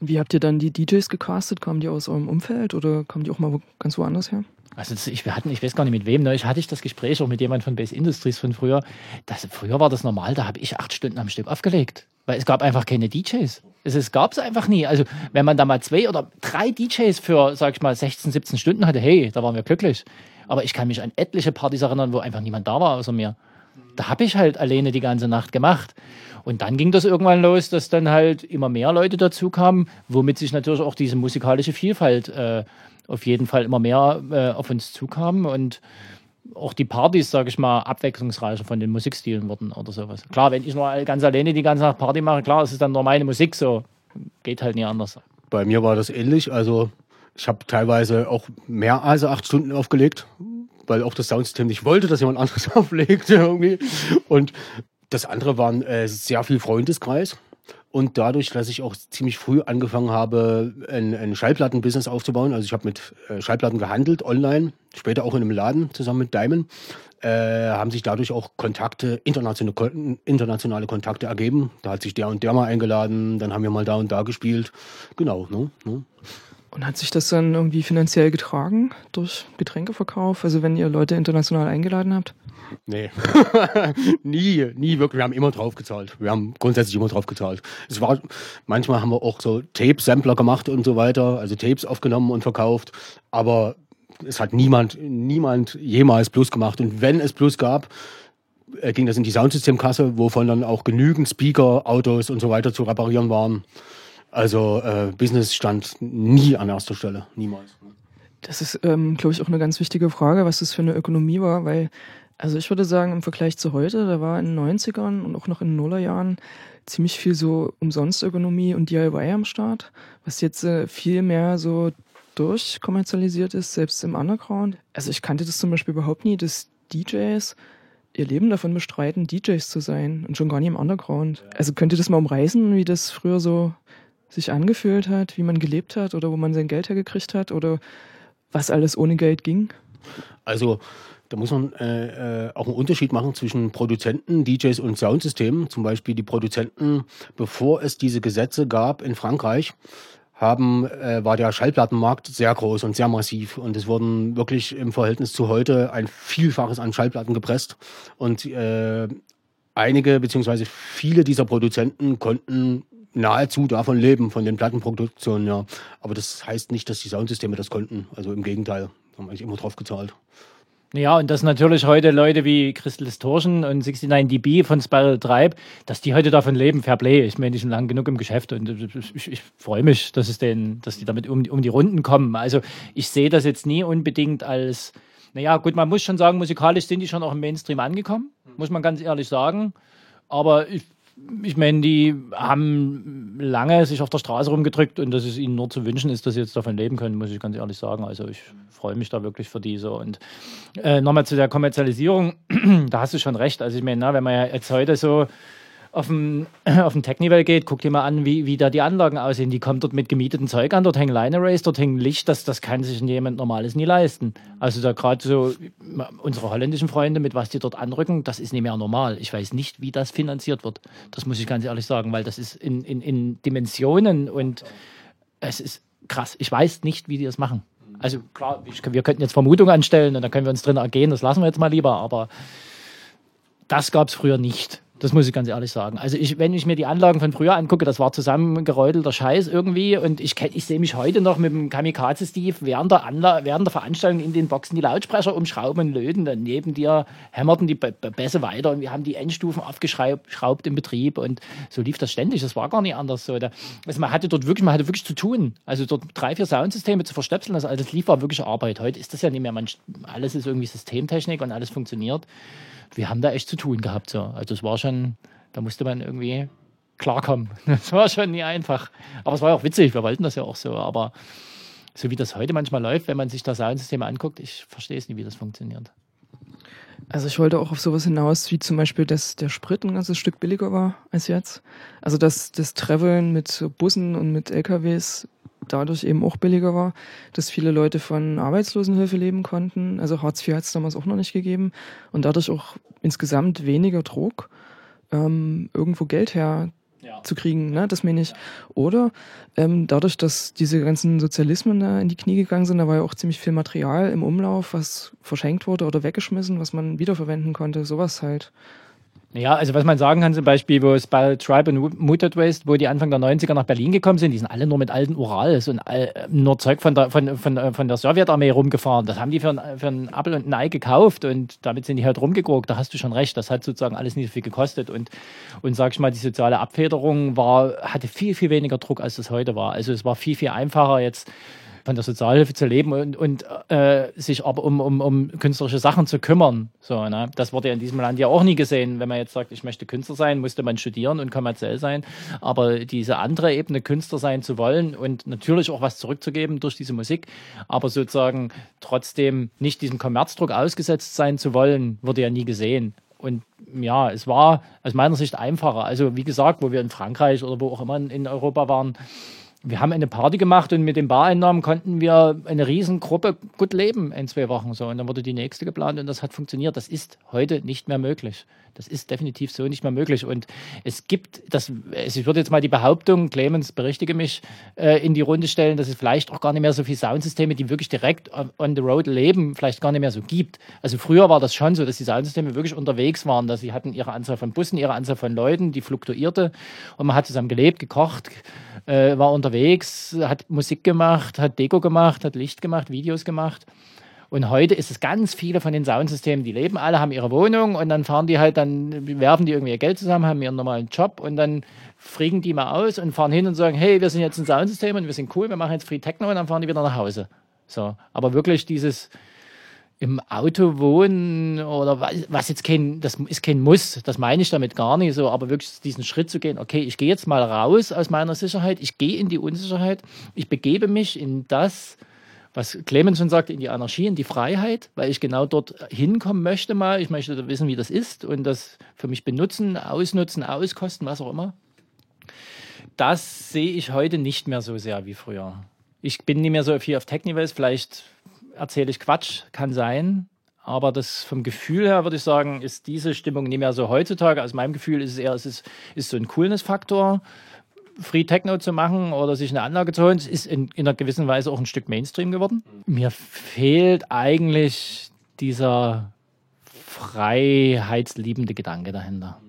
Wie habt ihr dann die DJs gecastet? Kommen die aus eurem Umfeld oder kommen die auch mal ganz woanders her? Also ich, wir hatten, ich weiß gar nicht mit wem, neulich hatte ich das Gespräch auch mit jemandem von Base Industries von früher. Das, früher war das normal, da habe ich acht Stunden am Stück aufgelegt, weil es gab einfach keine DJs. Es, gab es einfach nie. Also wenn man da mal zwei oder drei DJs für, sag ich mal, 16, 17 Stunden hatte, hey, da waren wir glücklich. Aber ich kann mich an etliche Partys erinnern, wo einfach niemand da war außer mir. Da habe ich halt alleine die ganze Nacht gemacht. Und dann ging das irgendwann los, dass dann halt immer mehr Leute dazu kamen, womit sich natürlich auch diese musikalische Vielfalt äh, auf jeden Fall immer mehr äh, auf uns zukamen und auch die Partys, sage ich mal, abwechslungsreicher von den Musikstilen wurden oder sowas. Klar, wenn ich nur ganz alleine die ganze Nacht Party mache, klar, es ist dann nur meine Musik so. Geht halt nie anders. Bei mir war das ähnlich. Also Ich habe teilweise auch mehr als acht Stunden aufgelegt, weil auch das Soundsystem nicht wollte, dass jemand <laughs> anderes auflegt irgendwie. Und das andere war äh, sehr viel Freundeskreis. Und dadurch, dass ich auch ziemlich früh angefangen habe, ein, ein Schallplattenbusiness aufzubauen, also ich habe mit äh, Schallplatten gehandelt, online, später auch in einem Laden zusammen mit Diamond, äh, haben sich dadurch auch Kontakte, internationale, internationale Kontakte ergeben. Da hat sich der und der mal eingeladen, dann haben wir mal da und da gespielt. Genau. Ne, ne. Und hat sich das dann irgendwie finanziell getragen durch Getränkeverkauf? Also wenn ihr Leute international eingeladen habt? Nee, <laughs> nie, nie wirklich. Wir haben immer drauf gezahlt. Wir haben grundsätzlich immer drauf gezahlt. Es war, manchmal haben wir auch so Tape-Sampler gemacht und so weiter, also Tapes aufgenommen und verkauft. Aber es hat niemand, niemand jemals Plus gemacht. Und wenn es Plus gab, äh, ging das in die Soundsystemkasse, wovon dann auch genügend Speaker, Autos und so weiter zu reparieren waren. Also äh, Business stand nie an erster Stelle, niemals. Das ist, ähm, glaube ich, auch eine ganz wichtige Frage, was das für eine Ökonomie war, weil, also ich würde sagen, im Vergleich zu heute, da war in den 90ern und auch noch in den Nullerjahren ziemlich viel so Umsonstökonomie und DIY am Start, was jetzt äh, viel mehr so durchkommerzialisiert ist, selbst im Underground. Also ich kannte das zum Beispiel überhaupt nie, dass DJs ihr Leben davon bestreiten, DJs zu sein und schon gar nicht im Underground. Also könnt ihr das mal umreißen, wie das früher so sich angefühlt hat, wie man gelebt hat oder wo man sein Geld hergekriegt hat oder was alles ohne Geld ging? Also da muss man äh, äh, auch einen Unterschied machen zwischen Produzenten, DJs und Soundsystemen. Zum Beispiel die Produzenten, bevor es diese Gesetze gab in Frankreich, haben, äh, war der Schallplattenmarkt sehr groß und sehr massiv. Und es wurden wirklich im Verhältnis zu heute ein Vielfaches an Schallplatten gepresst. Und äh, einige beziehungsweise viele dieser Produzenten konnten nahezu davon leben, von den Plattenproduktionen, ja. Aber das heißt nicht, dass die Soundsysteme das konnten. Also im Gegenteil, haben eigentlich immer drauf gezahlt. Ja, und dass natürlich heute Leute wie Crystal Distortion und 69dB von Spiral Tribe, dass die heute davon leben, fair play. Ich meine, die sind lang genug im Geschäft und ich, ich freue mich, dass es denen, dass die damit um, um die Runden kommen. Also ich sehe das jetzt nie unbedingt als, naja, gut, man muss schon sagen, musikalisch sind die schon auch im Mainstream angekommen, muss man ganz ehrlich sagen. Aber ich ich meine, die haben lange sich auf der Straße rumgedrückt und dass es ihnen nur zu wünschen ist, dass sie jetzt davon leben können, muss ich ganz ehrlich sagen. Also ich freue mich da wirklich für diese. Und äh, nochmal zu der Kommerzialisierung, <clears throat> da hast du schon recht. Also ich meine, wenn man ja jetzt heute so auf dem, <clears throat> auf dem Technival geht, guck dir mal an, wie, wie da die Anlagen aussehen. Die kommen dort mit gemieteten Zeug an, dort hängen Line Arrays, dort hängen Licht, das, das kann sich jemand Normales nie leisten. Also da gerade so unsere holländischen Freunde, mit was die dort anrücken, das ist nicht mehr normal. Ich weiß nicht, wie das finanziert wird. Das muss ich ganz ehrlich sagen, weil das ist in, in, in Dimensionen und es ist krass. Ich weiß nicht, wie die das machen. Also klar, ich, wir könnten jetzt Vermutungen anstellen und dann können wir uns drin ergehen, das lassen wir jetzt mal lieber, aber das gab es früher nicht. Das muss ich ganz ehrlich sagen. Also ich, wenn ich mir die Anlagen von früher angucke, das war zusammengeräutelter Scheiß irgendwie und ich, ich sehe mich heute noch mit dem Kamikaze Steve während der, während der Veranstaltung in den Boxen die Lautsprecher umschrauben und löten. Dann neben dir hämmerten die Bässe weiter und wir haben die Endstufen aufgeschraubt im Betrieb und so lief das ständig. Das war gar nicht anders so. also man hatte dort wirklich, man hatte wirklich zu tun. Also dort drei, vier Soundsysteme zu verstöpseln, das alles lief war wirklich Arbeit. Heute ist das ja nicht mehr, man, alles ist irgendwie Systemtechnik und alles funktioniert wir haben da echt zu tun gehabt. So. Also es war schon, da musste man irgendwie klarkommen. <laughs> Das war schon nie einfach. Aber es war auch witzig, wir wollten das ja auch so. Aber so wie das heute manchmal läuft, wenn man sich das Soundsystem anguckt, ich verstehe es nicht, wie das funktioniert. Also ich wollte auch auf sowas hinaus, wie zum Beispiel, dass der Sprit ein ganzes Stück billiger war als jetzt. Also dass das Traveln mit Bussen und mit LKWs dadurch eben auch billiger war, dass viele Leute von Arbeitslosenhilfe leben konnten. Also Hartz IV hat es damals auch noch nicht gegeben und dadurch auch insgesamt weniger Druck, ähm, irgendwo Geld herzukriegen, ja. ne? das meine ich. Oder ähm, dadurch, dass diese ganzen Sozialismen da in die Knie gegangen sind, da war ja auch ziemlich viel Material im Umlauf, was verschenkt wurde oder weggeschmissen, was man wiederverwenden konnte, sowas halt. Ja, also was man sagen kann, zum Beispiel, wo es bei Tribe und Muted Waste, wo die Anfang der 90er nach Berlin gekommen sind, die sind alle nur mit alten Urals und all, nur Zeug von der, von, von, von der Sowjetarmee rumgefahren. Das haben die für, ein, für einen Apfel und ein Ei gekauft und damit sind die halt rumgeguckt. Da hast du schon recht, das hat sozusagen alles nicht so viel gekostet. Und, und sag ich mal, die soziale Abfederung war, hatte viel, viel weniger Druck, als das heute war. Also es war viel, viel einfacher jetzt von der Sozialhilfe zu leben und, und äh, sich aber um, um, um künstlerische Sachen zu kümmern. So, ne? Das wurde ja in diesem Land ja auch nie gesehen. Wenn man jetzt sagt, ich möchte Künstler sein, musste man studieren und kommerziell sein. Aber diese andere Ebene, Künstler sein zu wollen und natürlich auch was zurückzugeben durch diese Musik, aber sozusagen trotzdem nicht diesem Kommerzdruck ausgesetzt sein zu wollen, wurde ja nie gesehen. Und ja, es war aus meiner Sicht einfacher. Also wie gesagt, wo wir in Frankreich oder wo auch immer in Europa waren, wir haben eine Party gemacht und mit den Bareinnahmen konnten wir eine Riesengruppe gut leben in zwei Wochen so. Und dann wurde die nächste geplant und das hat funktioniert. Das ist heute nicht mehr möglich. Das ist definitiv so nicht mehr möglich. Und es gibt, das, ich würde jetzt mal die Behauptung, Clemens, berichtige mich, äh, in die Runde stellen, dass es vielleicht auch gar nicht mehr so viele Soundsysteme, die wirklich direkt on the road leben, vielleicht gar nicht mehr so gibt. Also früher war das schon so, dass die Soundsysteme wirklich unterwegs waren, dass sie hatten ihre Anzahl von Bussen, ihre Anzahl von Leuten, die fluktuierte und man hat zusammen gelebt, gekocht, äh, war unterwegs, hat Musik gemacht, hat Deko gemacht, hat Licht gemacht, Videos gemacht. Und heute ist es ganz viele von den Soundsystemen, die leben alle, haben ihre Wohnung und dann fahren die halt, dann werfen die irgendwie ihr Geld zusammen, haben ihren normalen Job und dann friegen die mal aus und fahren hin und sagen, hey, wir sind jetzt ein Soundsystem und wir sind cool, wir machen jetzt Free Techno und dann fahren die wieder nach Hause. So, aber wirklich dieses, im Auto wohnen oder was, was jetzt kein, das ist kein Muss, das meine ich damit gar nicht so, aber wirklich diesen Schritt zu gehen, okay, ich gehe jetzt mal raus aus meiner Sicherheit, ich gehe in die Unsicherheit, ich begebe mich in das, was Clemens schon sagte, in die Anarchie, in die Freiheit, weil ich genau dort hinkommen möchte mal, ich möchte wissen, wie das ist und das für mich benutzen, ausnutzen, auskosten, was auch immer. Das sehe ich heute nicht mehr so sehr wie früher. Ich bin nicht mehr so viel auf Technivals, vielleicht erzähle ich Quatsch, kann sein. Aber das vom Gefühl her würde ich sagen, ist diese Stimmung nicht mehr so heutzutage. Aus meinem Gefühl ist es eher, es ist, ist so ein Coolness-Faktor. Free Techno zu machen oder sich eine Anlage zu holen, ist in, in einer gewissen Weise auch ein Stück Mainstream geworden. Mir fehlt eigentlich dieser freiheitsliebende Gedanke dahinter.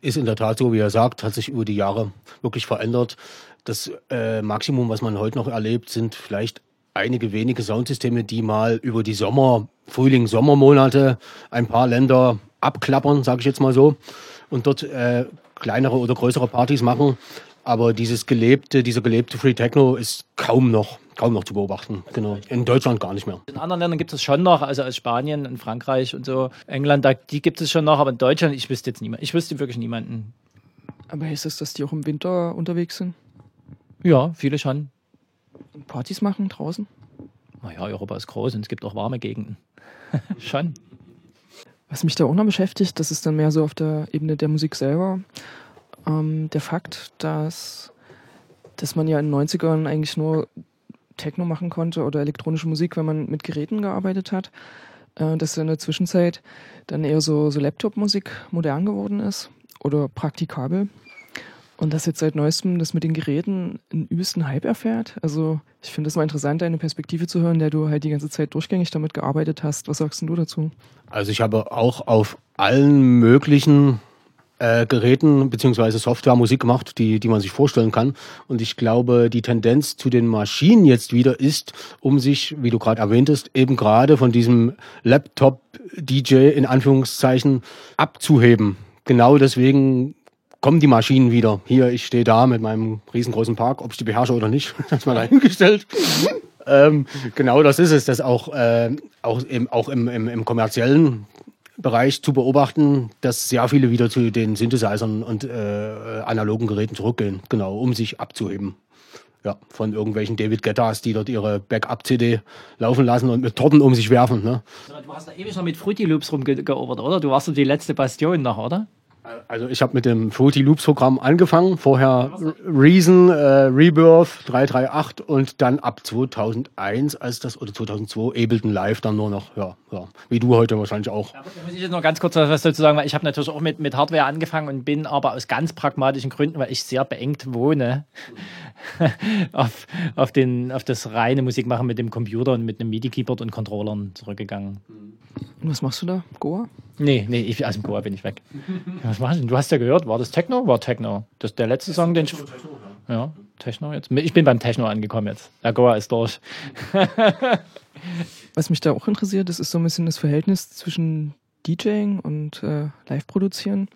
Ist in der Tat so, wie er sagt, hat sich über die Jahre wirklich verändert. Das äh, Maximum, was man heute noch erlebt, sind vielleicht einige wenige Soundsysteme, die mal über die Sommer, Frühling, Sommermonate ein paar Länder abklappern, sage ich jetzt mal so, und dort äh, kleinere oder größere Partys machen. Aber dieses gelebte, dieser gelebte Free Techno ist kaum noch, kaum noch zu beobachten. Genau. In Deutschland gar nicht mehr. In anderen Ländern gibt es schon noch, also aus Spanien und Frankreich und so, England, da, die gibt es schon noch, aber in Deutschland, ich wüsste jetzt niemand. Ich wüsste wirklich niemanden. Aber heißt das, dass die auch im Winter unterwegs sind? Ja, viele schon. Partys machen draußen? Naja, Europa ist groß und es gibt auch warme Gegenden. <laughs> Schon. Was mich da auch noch beschäftigt, das ist dann mehr so auf der Ebene der Musik selber. Ähm, der Fakt, dass, dass man ja in den 90ern eigentlich nur Techno machen konnte oder elektronische Musik, wenn man mit Geräten gearbeitet hat. Äh, dass in der Zwischenzeit dann eher so, so Laptop-Musik modern geworden ist oder praktikabel. Und dass jetzt seit neuestem das mit den Geräten einen übelsten Hype erfährt. Also ich finde es mal interessant, deine Perspektive zu hören, der du halt die ganze Zeit durchgängig damit gearbeitet hast. Was sagst du dazu? Also ich habe auch auf allen möglichen äh, Geräten beziehungsweise Software Musik gemacht, die, die man sich vorstellen kann. Und ich glaube, die Tendenz zu den Maschinen jetzt wieder ist, um sich, wie du gerade erwähntest, eben gerade von diesem Laptop-DJ in Anführungszeichen abzuheben. Genau deswegen kommen die Maschinen wieder. Hier, ich stehe da mit meinem riesengroßen Park, ob ich die beherrsche oder nicht, <laughs> das mal dahingestellt. ähm, genau das ist es, das auch, äh, auch, im, auch im, im, im kommerziellen Bereich zu beobachten, dass sehr viele wieder zu den Synthesizern und äh, analogen Geräten zurückgehen, genau, um sich abzuheben. Ja, von irgendwelchen David Guettas, die dort ihre Backup-CD laufen lassen und mit Torten um sich werfen. Ne? Du hast da ewig noch mit Fruity Loops rumgeobert, oder? Du warst so die letzte Bastion noch, oder? Also ich habe mit dem Fruity Loops Programm angefangen, vorher Reason, äh, Rebirth 338 und dann ab 2001 als das oder 2002 Ableton Live dann nur noch, ja, ja wie du heute wahrscheinlich auch. Ja, da muss ich jetzt noch ganz kurz was dazu sagen, weil ich habe natürlich auch mit, mit Hardware angefangen und bin aber aus ganz pragmatischen Gründen, weil ich sehr beengt wohne, <laughs> auf, auf, den, auf das reine Musikmachen mit dem Computer und mit einem MIDI-Keyboard und Controllern zurückgegangen. Und was machst du da? Goa? Nee, nee, ich, aus dem Goa bin ich weg. Was machst du? Du hast ja gehört, war das Techno? War Techno. Das der letzte Song, den ich. Ja, Techno jetzt. Ich bin beim Techno angekommen jetzt. Der Goa ist durch. <laughs> Was mich da auch interessiert, das ist so ein bisschen das Verhältnis zwischen DJing und äh, Live-Produzieren.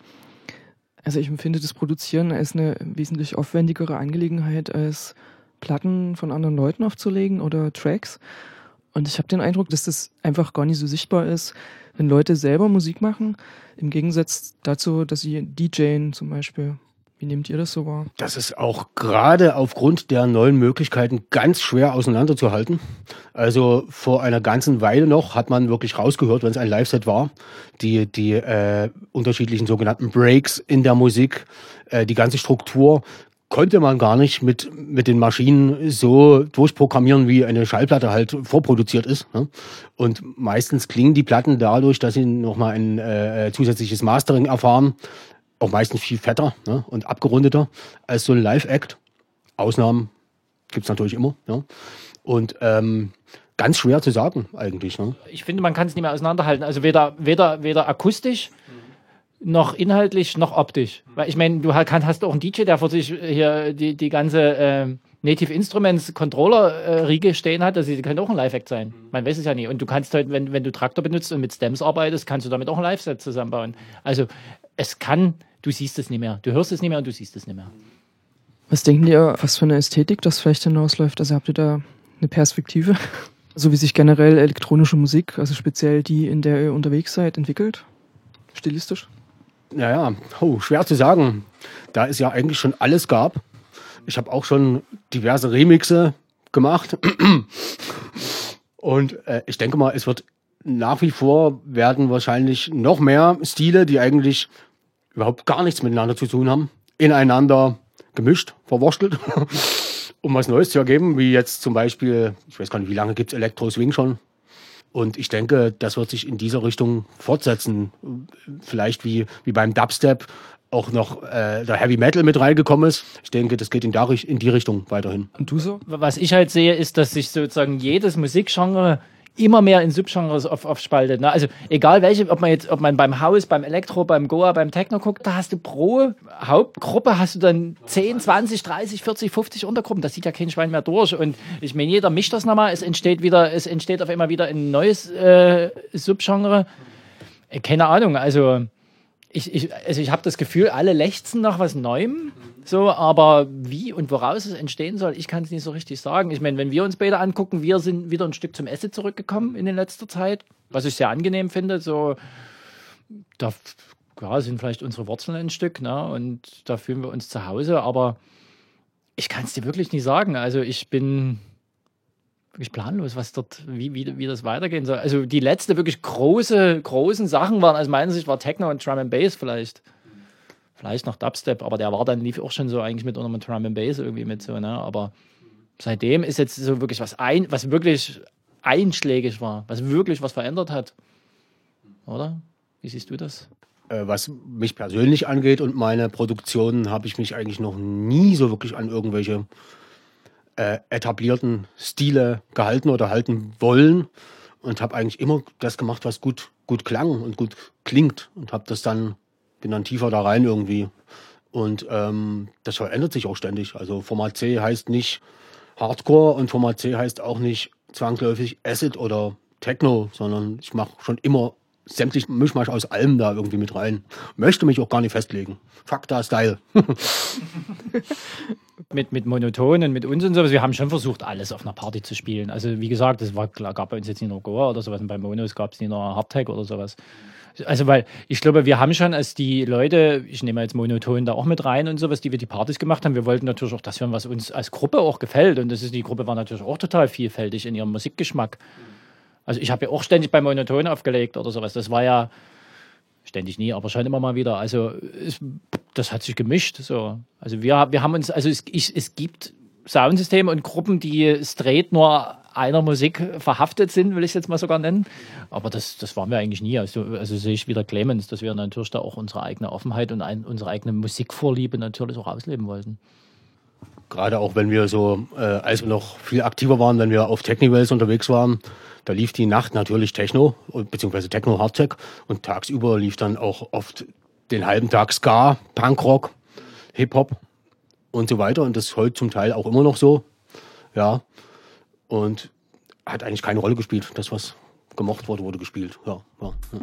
Also ich empfinde das Produzieren als eine wesentlich aufwendigere Angelegenheit als Platten von anderen Leuten aufzulegen oder Tracks. Und ich habe den Eindruck, dass das einfach gar nicht so sichtbar ist, wenn Leute selber Musik machen, im Gegensatz dazu, dass sie DJen zum Beispiel. Wie nehmt ihr das so wahr? Das ist auch gerade aufgrund der neuen Möglichkeiten ganz schwer auseinanderzuhalten. Also vor einer ganzen Weile noch hat man wirklich rausgehört, wenn es ein Live-Set war, die, die äh, unterschiedlichen sogenannten Breaks in der Musik, äh, die ganze Struktur konnte man gar nicht mit, mit den Maschinen so durchprogrammieren, wie eine Schallplatte halt vorproduziert ist. Ne? Und meistens klingen die Platten dadurch, dass sie nochmal ein äh, zusätzliches Mastering erfahren, auch meistens viel fetter ne? und abgerundeter als so ein Live-Act. Ausnahmen gibt's natürlich immer. Ja? Und ähm, ganz schwer zu sagen eigentlich. Ne? Ich finde, man kann es nicht mehr auseinanderhalten. Also weder, weder, weder akustisch noch inhaltlich noch optisch. Weil ich meine, du hast auch einen DJ, der vor sich hier die, die ganze äh, Native Instruments Controller-Riege äh, stehen hat. Also die können auch ein Live-Act sein. Man weiß es ja nie. Und du kannst halt, wenn, wenn du Traktor benutzt und mit Stems arbeitest, kannst du damit auch ein Live-Set zusammenbauen. Also es kann, du siehst es nicht mehr. Du hörst es nicht mehr und du siehst es nicht mehr. Was denken ihr, was für eine Ästhetik das vielleicht hinausläuft? Also habt ihr da eine Perspektive? <laughs> So wie sich generell elektronische Musik, also speziell die, in der ihr unterwegs seid, entwickelt? Stilistisch? Naja, oh, schwer zu sagen. Da es ja eigentlich schon alles gab. Ich habe auch schon diverse Remixe gemacht. Und äh, ich denke mal, es wird nach wie vor werden wahrscheinlich noch mehr Stile, die eigentlich überhaupt gar nichts miteinander zu tun haben, ineinander gemischt, verwurschtelt, <laughs> um was Neues zu ergeben, wie jetzt zum Beispiel, ich weiß gar nicht, wie lange gibt es Elektro-Swing schon? Und ich denke, das wird sich in dieser Richtung fortsetzen. Vielleicht wie, wie beim Dubstep auch noch äh, der Heavy Metal mit reingekommen ist. Ich denke, das geht in, der, in die Richtung weiterhin. Und du so? Was ich halt sehe, ist, dass sich sozusagen jedes Musikgenre immer mehr in Subgenres auf, aufspaltet. Ne? Also egal welche, ob man jetzt, ob man beim House, beim Elektro, beim Goa, beim Techno guckt, da hast du pro Hauptgruppe hast du dann 10, 20, 30, 40, 50 Untergruppen. Das sieht ja kein Schwein mehr durch. Und ich meine, jeder mischt das nochmal. Es entsteht wieder, es entsteht auf einmal wieder ein neues äh, Subgenre. Äh, keine Ahnung, also ich, ich, also ich habe das Gefühl, alle lechzen nach was Neuem. So, aber wie und woraus es entstehen soll, ich kann es nicht so richtig sagen. Ich meine, wenn wir uns beide angucken, wir sind wieder ein Stück zum Essen zurückgekommen in letzter Zeit, was ich sehr angenehm finde. So, da ja, sind vielleicht unsere Wurzeln ein Stück, ne? Und da fühlen wir uns zu Hause, aber ich kann es dir wirklich nicht sagen. Also ich bin wirklich planlos, was dort, wie, wie, wie das weitergehen soll. Also die letzte wirklich große, großen Sachen waren aus meiner Sicht war Techno und Drum and Bass vielleicht vielleicht noch Dubstep, aber der war dann lief auch schon so eigentlich mit unter Drum and Bass irgendwie mit so, ne? Aber seitdem ist jetzt so wirklich was ein, was wirklich einschlägig war, was wirklich was verändert hat. Oder? Wie siehst du das? Äh, was mich persönlich angeht und meine Produktionen, habe ich mich eigentlich noch nie so wirklich an irgendwelche äh, etablierten Stile gehalten oder halten wollen und habe eigentlich immer das gemacht, was gut, gut klang und gut klingt und habe das dann bin dann tiefer da rein irgendwie. Und ähm, das verändert sich auch ständig. Also Format C heißt nicht Hardcore und Format C heißt auch nicht zwangsläufig Acid oder Techno, sondern ich mache schon immer sämtlich Mischmasch aus allem da irgendwie mit rein. Möchte mich auch gar nicht festlegen. Fuck da Style. <laughs> mit, mit Monotonen, mit uns und sowas. Wir haben schon versucht, alles auf einer Party zu spielen. Also wie gesagt, es gab bei uns jetzt nicht nur Goa oder sowas und bei Monos gab es nicht nur Hardtech oder sowas. Also, weil ich glaube, wir haben schon als die Leute, ich nehme jetzt Monoton da auch mit rein und sowas, die wir die Partys gemacht haben, wir wollten natürlich auch das hören, was uns als Gruppe auch gefällt. Und das ist, die Gruppe war natürlich auch total vielfältig in ihrem Musikgeschmack. Also ich habe ja auch ständig bei Monoton aufgelegt oder sowas. Das war ja ständig nie, aber schon immer mal wieder. Also es, das hat sich gemischt. So. Also wir, wir haben uns, also es, ich, es gibt Soundsysteme und Gruppen, die straight nur einer Musik verhaftet sind, will ich es jetzt mal sogar nennen. Aber das, das waren wir eigentlich nie. Also, also sehe ich wieder Clemens, dass wir natürlich da auch unsere eigene Offenheit und ein, unsere eigene Musikvorliebe natürlich auch ausleben wollten. Gerade auch wenn wir so, äh, als wir noch viel aktiver waren, wenn wir auf Technivals unterwegs waren, da lief die Nacht natürlich Techno, beziehungsweise Techno Hardtech und tagsüber lief dann auch oft den halben Tag Ska, Punkrock, Hip-Hop und so weiter. Und das ist heute zum Teil auch immer noch so. Ja. Und hat eigentlich keine Rolle gespielt. Das, was gemocht wurde, wurde gespielt. Ja, ja, ja.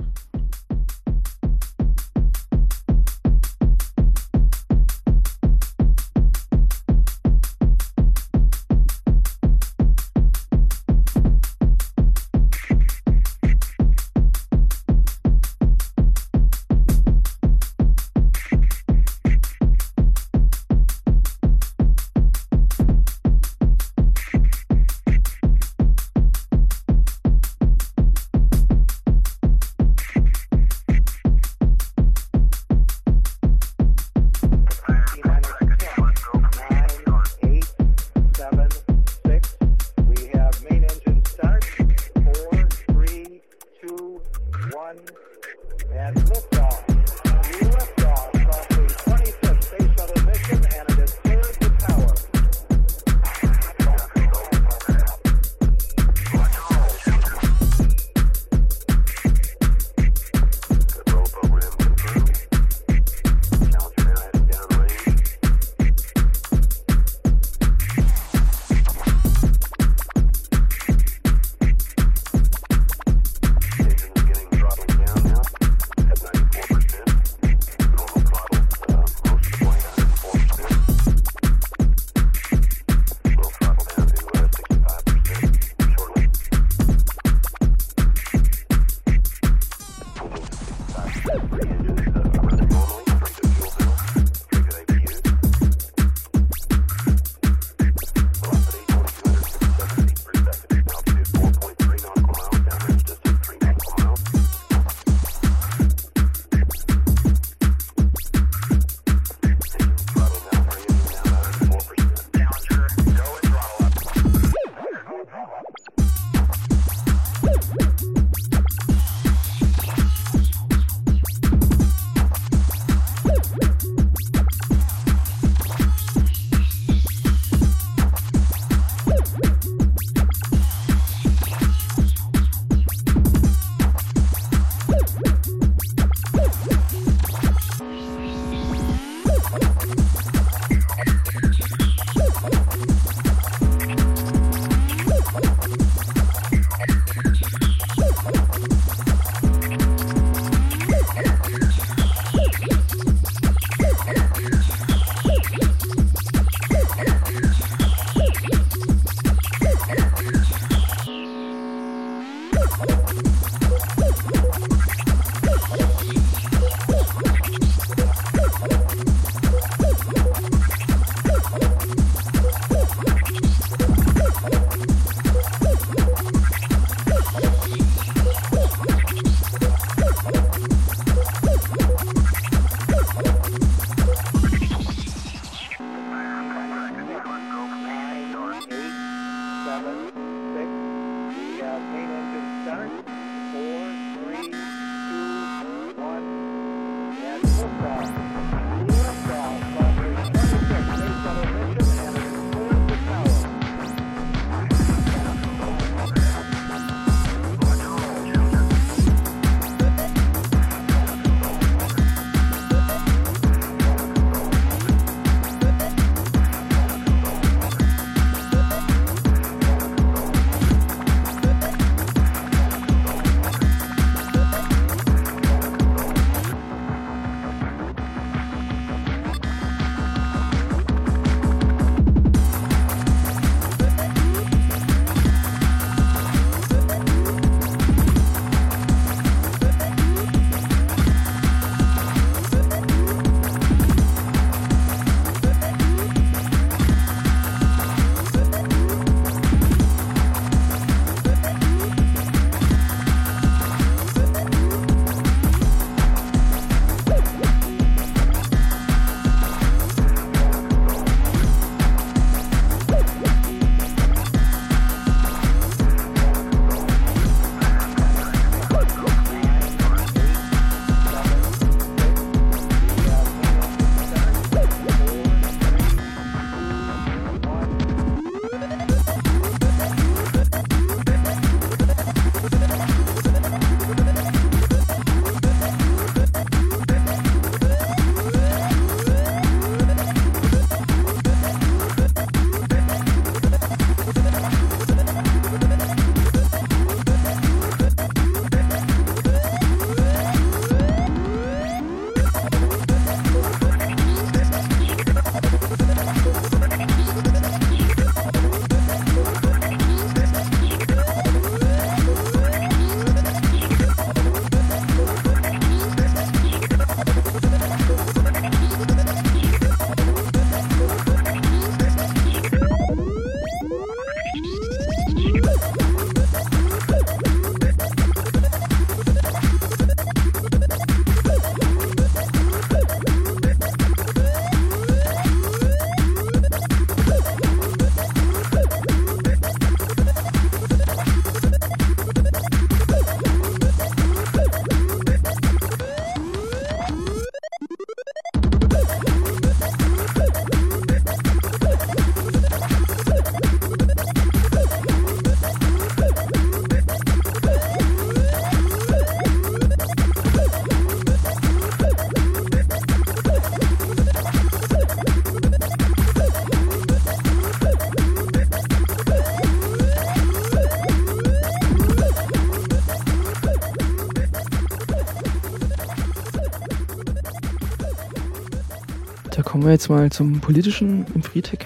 Kommen wir jetzt mal zum Politischen im Friedtech,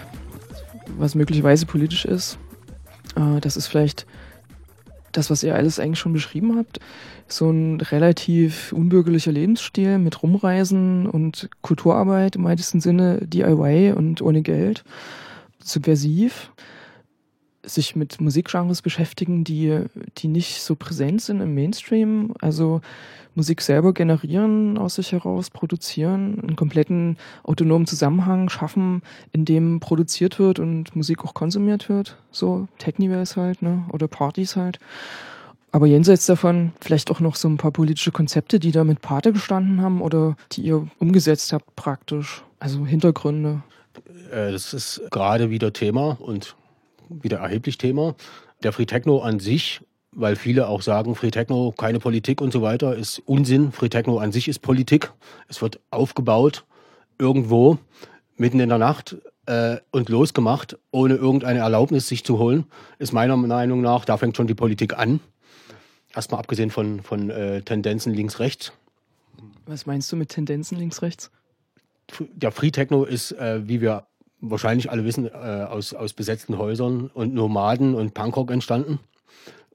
was möglicherweise politisch ist. Äh, das ist vielleicht das, was ihr alles eigentlich schon beschrieben habt. So ein relativ unbürgerlicher Lebensstil mit Rumreisen und Kulturarbeit im weitesten Sinne, DIY und ohne Geld, subversiv sich mit Musikgenres beschäftigen, die, die nicht so präsent sind im Mainstream. Also Musik selber generieren, aus sich heraus produzieren, einen kompletten autonomen Zusammenhang schaffen, in dem produziert wird und Musik auch konsumiert wird. So Technivals halt, ne? Oder Partys halt. Aber jenseits davon vielleicht auch noch so ein paar politische Konzepte, die da mit Pate gestanden haben oder die ihr umgesetzt habt praktisch. Also Hintergründe. Äh, das ist gerade wieder Thema und wieder erheblich Thema. Der Free Techno an sich, weil viele auch sagen, Free Techno, keine Politik und so weiter, ist Unsinn. Free Techno an sich ist Politik. Es wird aufgebaut irgendwo mitten in der Nacht äh, und losgemacht, ohne irgendeine Erlaubnis sich zu holen, ist meiner Meinung nach, da fängt schon die Politik an. Erstmal abgesehen von, von äh, Tendenzen links-rechts. Was meinst du mit Tendenzen links-rechts? Der Free Techno ist, äh, wie wir wahrscheinlich alle wissen, äh, aus, aus besetzten Häusern und Nomaden und Punkrock entstanden.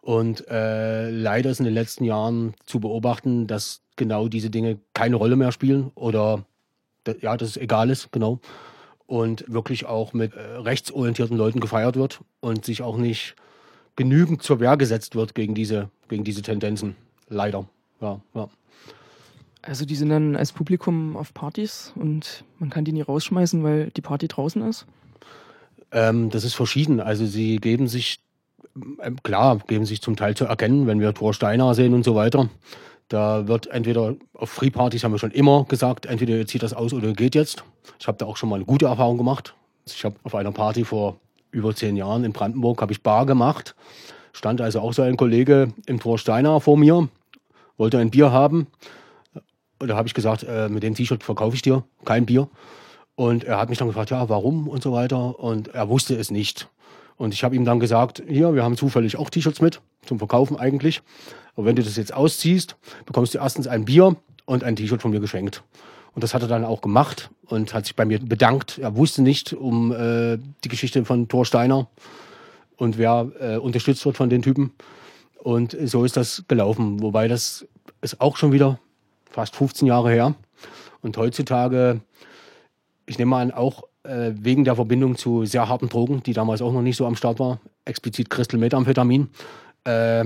Und äh, leider ist in den letzten Jahren zu beobachten, dass genau diese Dinge keine Rolle mehr spielen oder ja, dass es egal ist, genau. Und wirklich auch mit äh, rechtsorientierten Leuten gefeiert wird und sich auch nicht genügend zur Wehr gesetzt wird gegen diese, gegen diese Tendenzen. Leider. Ja, ja. Also die sind dann als Publikum auf Partys und man kann die nie rausschmeißen, weil die Party draußen ist? Ähm, das ist verschieden. Also sie geben sich, ähm, klar, geben sich zum Teil zu erkennen, wenn wir Thor Steiner sehen und so weiter. Da wird entweder auf Free-Partys haben wir schon immer gesagt, entweder ihr zieht das aus oder geht jetzt. Ich habe da auch schon mal eine gute Erfahrung gemacht. Ich habe auf einer Party vor über zehn Jahren in Brandenburg habe ich Bar gemacht. Stand also auch so ein Kollege im Tor Steiner vor mir, wollte ein Bier haben. Und da habe ich gesagt, äh, mit dem T-Shirt verkaufe ich dir kein Bier. Und er hat mich dann gefragt, ja, warum und so weiter. Und er wusste es nicht. Und ich habe ihm dann gesagt, hier, wir haben zufällig auch T-Shirts mit, zum Verkaufen eigentlich. Aber wenn du das jetzt ausziehst, bekommst du erstens ein Bier und ein T-Shirt von mir geschenkt. Und das hat er dann auch gemacht und hat sich bei mir bedankt. Er wusste nicht um äh, die Geschichte von Thor Steiner und wer äh, unterstützt wird von den Typen. Und so ist das gelaufen. Wobei das ist auch schon wieder fast 15 Jahre her. Und heutzutage ich nehme an, auch äh, wegen der Verbindung zu sehr harten Drogen, die damals auch noch nicht so am Start war, explizit Crystal Methamphetamin, äh,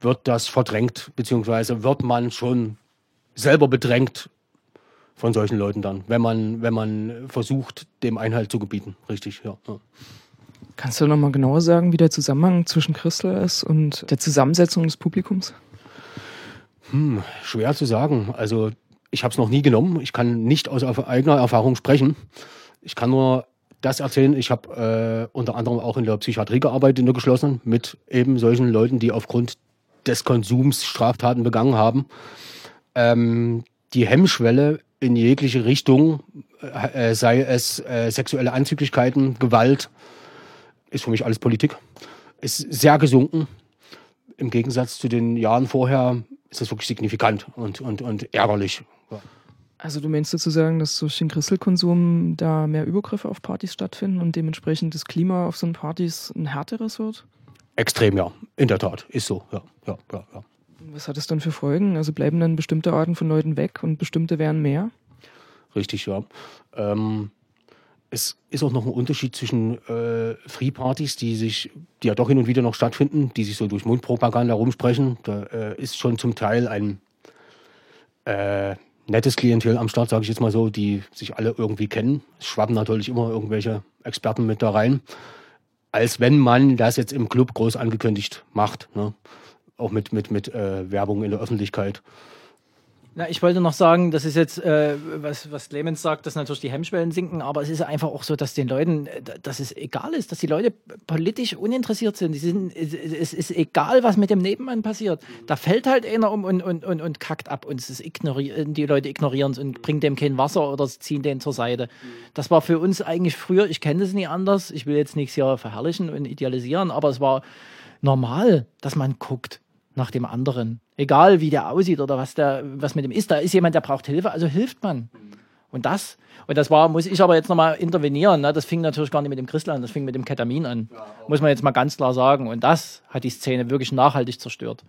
wird das verdrängt, beziehungsweise wird man schon selber bedrängt von solchen Leuten dann, wenn man, wenn man versucht, dem Einhalt zu gebieten. Richtig, ja. ja. Kannst du noch mal genauer sagen, wie der Zusammenhang zwischen Crystal ist und der Zusammensetzung des Publikums? Hm, schwer zu sagen. Also ich habe es noch nie genommen. Ich kann nicht aus eigener Erfahrung sprechen. Ich kann nur das erzählen. Ich habe äh, unter anderem auch in der Psychiatrie gearbeitet, in der geschlossenen, mit eben solchen Leuten, die aufgrund des Konsums Straftaten begangen haben. Ähm, die Hemmschwelle in jegliche Richtung, äh, sei es äh, sexuelle Anzüglichkeiten, Gewalt, ist für mich alles Politik, ist sehr gesunken. Im Gegensatz zu den Jahren vorher ist das wirklich signifikant und, und, und ärgerlich. Also du meinst sozusagen, dass durch den Christelkonsum da mehr Übergriffe auf Partys stattfinden und dementsprechend das Klima auf so einen Partys ein härteres wird? Extrem, ja. In der Tat. Ist so, ja. ja, ja, ja. Was hat es dann für Folgen? Also bleiben dann bestimmte Arten von Leuten weg und bestimmte werden mehr? Richtig, ja. Ähm, es ist auch noch ein Unterschied zwischen äh, Free-Partys, die sich, die ja doch hin und wieder noch stattfinden, die sich so durch Mundpropaganda rumsprechen. Da äh, ist schon zum Teil ein äh, nettes Klientel am Start, sage ich jetzt mal so, die sich alle irgendwie kennen. Es schwappen natürlich immer irgendwelche Experten mit da rein. Als wenn man das jetzt im Club groß angekündigt macht. Ne? Auch mit, mit, mit äh, Werbung in der Öffentlichkeit. Na, ich wollte noch sagen, das ist jetzt, äh, was, was Clemens sagt, dass natürlich die Hemmschwellen sinken, aber es ist einfach auch so, dass den Leuten, äh, dass es egal ist, dass die Leute politisch uninteressiert sind. Die sind es ist egal, was mit dem Nebenmann passiert. Da fällt halt einer um und, und, und, und kackt ab und es ignorieren, die Leute ignorieren es und bringen dem kein Wasser oder ziehen den zur Seite. Das war für uns eigentlich früher, ich kenne das nie anders, ich will jetzt nichts hier verherrlichen und idealisieren, aber es war normal, dass man guckt nach dem anderen. Egal wie der aussieht oder was, der, was mit dem ist. Da ist jemand, der braucht Hilfe, also hilft man. Und das, und das war, muss ich aber jetzt nochmal intervenieren. Ne? Das fing natürlich gar nicht mit dem Christel an, das fing mit dem Ketamin an. Muss man jetzt mal ganz klar sagen. Und das hat die Szene wirklich nachhaltig zerstört.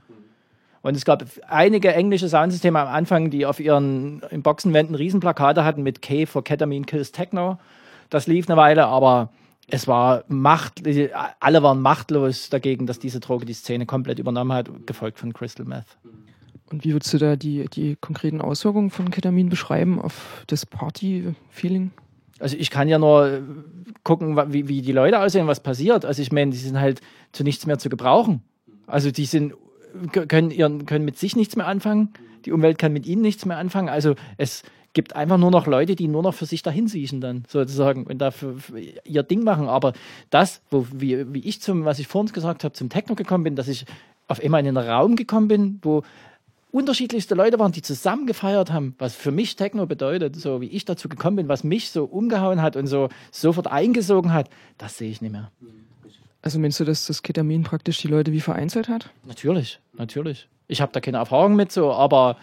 Und es gab einige englische Soundsysteme am Anfang, die auf ihren Boxenwänden Riesenplakate hatten mit K for Ketamine Kills Techno. Das lief eine Weile, aber es war macht, alle waren machtlos dagegen, dass diese Droge die Szene komplett übernommen hat, gefolgt von Crystal Meth. Und wie würdest du da die, die konkreten Auswirkungen von Ketamin beschreiben auf das Party-Feeling? Also ich kann ja nur äh, gucken, wie, wie die Leute aussehen, was passiert. Also ich meine, die sind halt zu nichts mehr zu gebrauchen. Also die sind, können, ihren, können mit sich nichts mehr anfangen. Die Umwelt kann mit ihnen nichts mehr anfangen. Also es, gibt einfach nur noch Leute, die nur noch für sich dahin siechen dann sozusagen und dafür ihr Ding machen. Aber das, wo, wie, wie ich zum, was ich vorhin gesagt habe, zum Techno gekommen bin, dass ich auf einmal in einen Raum gekommen bin, wo unterschiedlichste Leute waren, die zusammen gefeiert haben, was für mich Techno bedeutet, so wie ich dazu gekommen bin, was mich so umgehauen hat und so sofort eingesogen hat, das sehe ich nicht mehr. Also meinst du, dass das Ketamin praktisch die Leute wie vereinzelt hat? Natürlich, natürlich. Ich habe da keine Erfahrung mit so, aber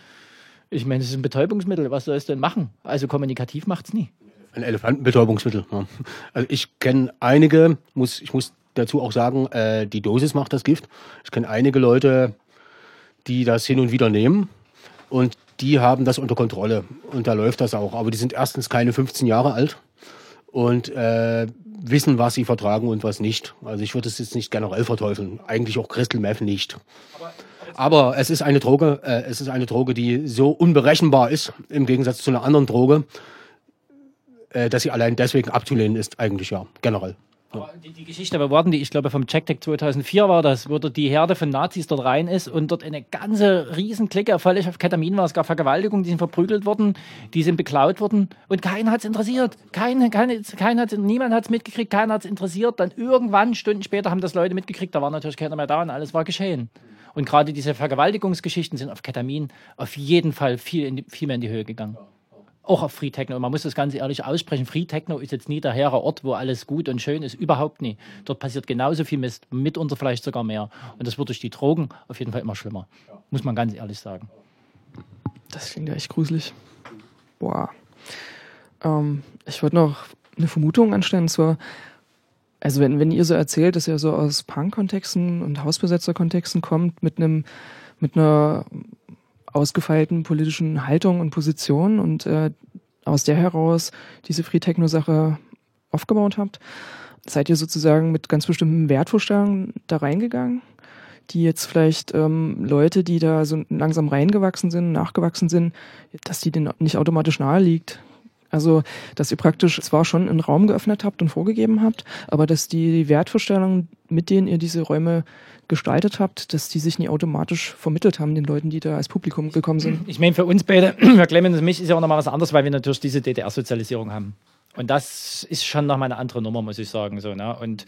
ich meine, es ist ein Betäubungsmittel. Was soll es denn machen? Also kommunikativ macht es nie. Ein Elefantenbetäubungsmittel. Ja. Also ich kenne einige, muss, ich muss dazu auch sagen, äh, die Dosis macht das Gift. Ich kenne einige Leute, die das hin und wieder nehmen und die haben das unter Kontrolle und da läuft das auch. Aber die sind erstens keine 15 Jahre alt und äh, wissen, was sie vertragen und was nicht. Also ich würde es jetzt nicht generell verteufeln. Eigentlich auch Crystal Meth nicht. Aber es ist eine Droge, äh, es ist eine Droge, die so unberechenbar ist im Gegensatz zu einer anderen Droge, äh, dass sie allein deswegen abzulehnen ist, eigentlich ja, generell. Die, die, Geschichte bei Worten, die ich glaube vom Checktech 2004 war, das, wo dort die Herde von Nazis dort rein ist und dort eine ganze Riesenklicke völlig auf Ketamin war. Es gab Vergewaltigungen, die sind verprügelt worden, die sind beklaut worden und keinen hat es interessiert. Kein, kein, kein hat, niemand hat es mitgekriegt, keiner hat es interessiert. Dann irgendwann, Stunden später, haben das Leute mitgekriegt, da war natürlich keiner mehr da und alles war geschehen. Und gerade diese Vergewaltigungsgeschichten sind auf Ketamin auf jeden Fall viel, in die, viel mehr in die Höhe gegangen auch auf Free Techno. Und man muss das ganz ehrlich aussprechen. Free Techno ist jetzt nie der hehre Ort, wo alles gut und schön ist. Überhaupt nie. Dort passiert genauso viel Mist, mitunter vielleicht sogar mehr. Und das wird durch die Drogen auf jeden Fall immer schlimmer. Muss man ganz ehrlich sagen. Das klingt ja echt gruselig. Boah. Ähm, ich wollte noch eine Vermutung anstellen. Zwar, also wenn, wenn ihr so erzählt, dass ihr so aus Punk-Kontexten und Hausbesetzer-Kontexten kommt, mit einem, mit einer ausgefeilten politischen Haltung und Position und äh, aus der heraus diese Free Techno-Sache aufgebaut habt, seid ihr sozusagen mit ganz bestimmten Wertvorstellungen da reingegangen, die jetzt vielleicht ähm, Leute, die da so langsam reingewachsen sind, nachgewachsen sind, dass die denen nicht automatisch nahe liegt. Also, dass ihr praktisch zwar schon einen Raum geöffnet habt und vorgegeben habt, aber dass die Wertvorstellungen, mit denen ihr diese Räume gestaltet habt, dass die sich nie automatisch vermittelt haben, den Leuten, die da als Publikum gekommen sind? Ich meine, für uns beide, <clears throat> für Clemens und mich, ist ja auch nochmal was anderes, weil wir natürlich diese DDR-Sozialisierung haben. Und das ist schon nochmal eine andere Nummer, muss ich sagen. So, ne? Und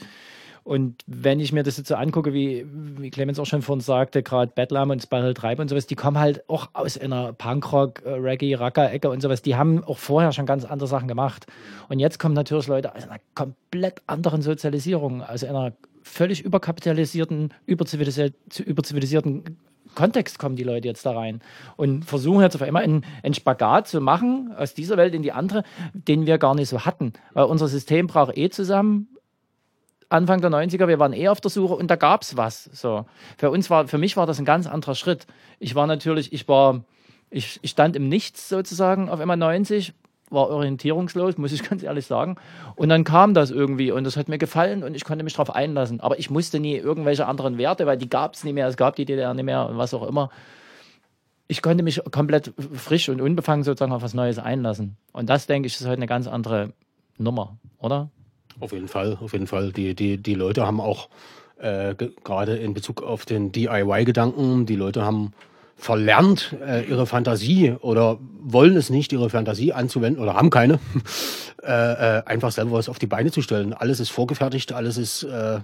und wenn ich mir das jetzt so angucke, wie, wie Clemens auch schon vorhin sagte, gerade Bedlam und Spiral Tribe und sowas, die kommen halt auch aus einer Punkrock, äh, Reggae, Racker-Ecke und sowas. Die haben auch vorher schon ganz andere Sachen gemacht. Und jetzt kommen natürlich Leute aus einer komplett anderen Sozialisierung, aus einer völlig überkapitalisierten, überzivilisierten Kontext kommen die Leute jetzt da rein und versuchen jetzt auf einmal einen, einen, Spagat zu machen aus dieser Welt in die andere, den wir gar nicht so hatten. Weil unser System brach eh zusammen. Anfang der 90er, wir waren eh auf der Suche und da gab es was. So. Für uns war, für mich war das ein ganz anderer Schritt. Ich war natürlich, ich war, ich, ich stand im Nichts sozusagen auf MA90, war orientierungslos, muss ich <laughs> ganz ehrlich sagen. Und dann kam das irgendwie und das hat mir gefallen und ich konnte mich darauf einlassen. Aber ich musste nie irgendwelche anderen Werte, weil die gab es nicht mehr, es gab die DDR nicht mehr und was auch immer. Ich konnte mich komplett frisch und unbefangen sozusagen auf was Neues einlassen. Und das, denke ich, ist heute eine ganz andere Nummer, oder? Auf jeden Fall, auf jeden Fall. Die, die, die Leute haben auch äh, gerade in Bezug auf den DIY-Gedanken, die Leute haben verlernt, äh, ihre Fantasie oder wollen es nicht, ihre Fantasie anzuwenden oder haben keine, <laughs> äh, äh, einfach selber was auf die Beine zu stellen. Alles ist vorgefertigt, alles ist, äh,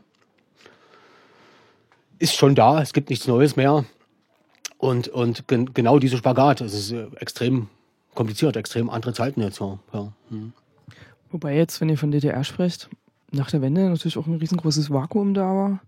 ist schon da, es gibt nichts Neues mehr. Und, und gen genau dieser Spagat, es ist äh, extrem kompliziert, extrem andere Zeiten jetzt. Ja. Hm. Wobei jetzt, wenn ihr von DDR sprecht, nach der Wende natürlich auch ein riesengroßes Vakuum da war.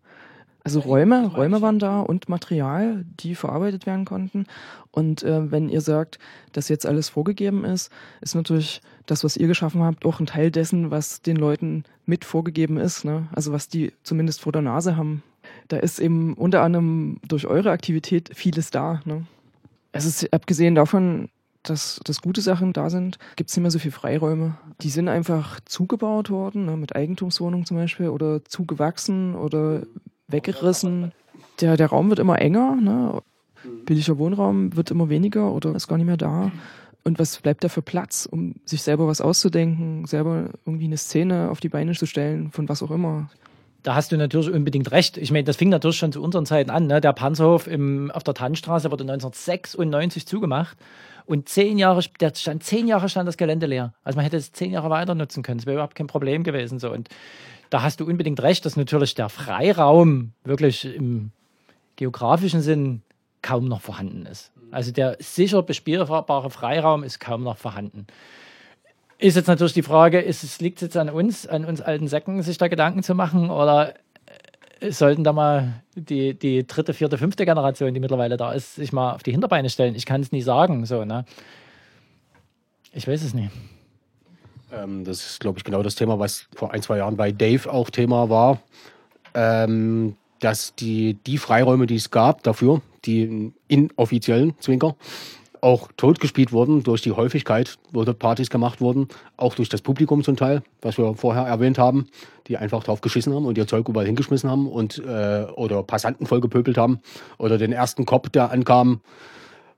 Also Räume, Räume waren da und Material, die verarbeitet werden konnten. Und äh, wenn ihr sagt, dass jetzt alles vorgegeben ist, ist natürlich das, was ihr geschaffen habt, auch ein Teil dessen, was den Leuten mit vorgegeben ist. Ne? Also was die zumindest vor der Nase haben. Da ist eben unter anderem durch eure Aktivität vieles da. Ne? Es ist abgesehen davon, dass, dass gute Sachen da sind, gibt es nicht mehr so viele Freiräume. Die sind einfach zugebaut worden, ne, mit Eigentumswohnungen zum Beispiel, oder zugewachsen oder weggerissen. Der, der Raum wird immer enger, ne? billiger Wohnraum wird immer weniger oder ist gar nicht mehr da. Und was bleibt da für Platz, um sich selber was auszudenken, selber irgendwie eine Szene auf die Beine zu stellen, von was auch immer? Da hast du natürlich unbedingt recht. Ich meine, das fing natürlich schon zu unseren Zeiten an. Ne? Der Panzerhof im, auf der Tannstraße wurde 1996 zugemacht. Und zehn Jahre, der stand, zehn Jahre stand das Gelände leer. Also man hätte es zehn Jahre weiter nutzen können. Das wäre überhaupt kein Problem gewesen. So. Und da hast du unbedingt recht, dass natürlich der Freiraum wirklich im geografischen Sinn kaum noch vorhanden ist. Also der sicher bespielbare Freiraum ist kaum noch vorhanden. Ist jetzt natürlich die Frage, ist es liegt jetzt an uns, an uns alten Säcken, sich da Gedanken zu machen oder äh, sollten da mal die, die dritte, vierte, fünfte Generation, die mittlerweile da ist, sich mal auf die Hinterbeine stellen? Ich kann es nie sagen. So, ne? Ich weiß es nicht. Ähm, das ist, glaube ich, genau das Thema, was vor ein, zwei Jahren bei Dave auch Thema war. ähm, dass die, die Freiräume, die es gab dafür, die inoffiziellen Zwinker, auch totgespielt wurden durch die Häufigkeit, wo dort Partys gemacht wurden, auch durch das Publikum zum Teil, was wir vorher erwähnt haben, die einfach drauf geschissen haben und ihr Zeug überall hingeschmissen haben und äh, oder Passanten vollgepöbelt haben oder den ersten Kopf, der ankam,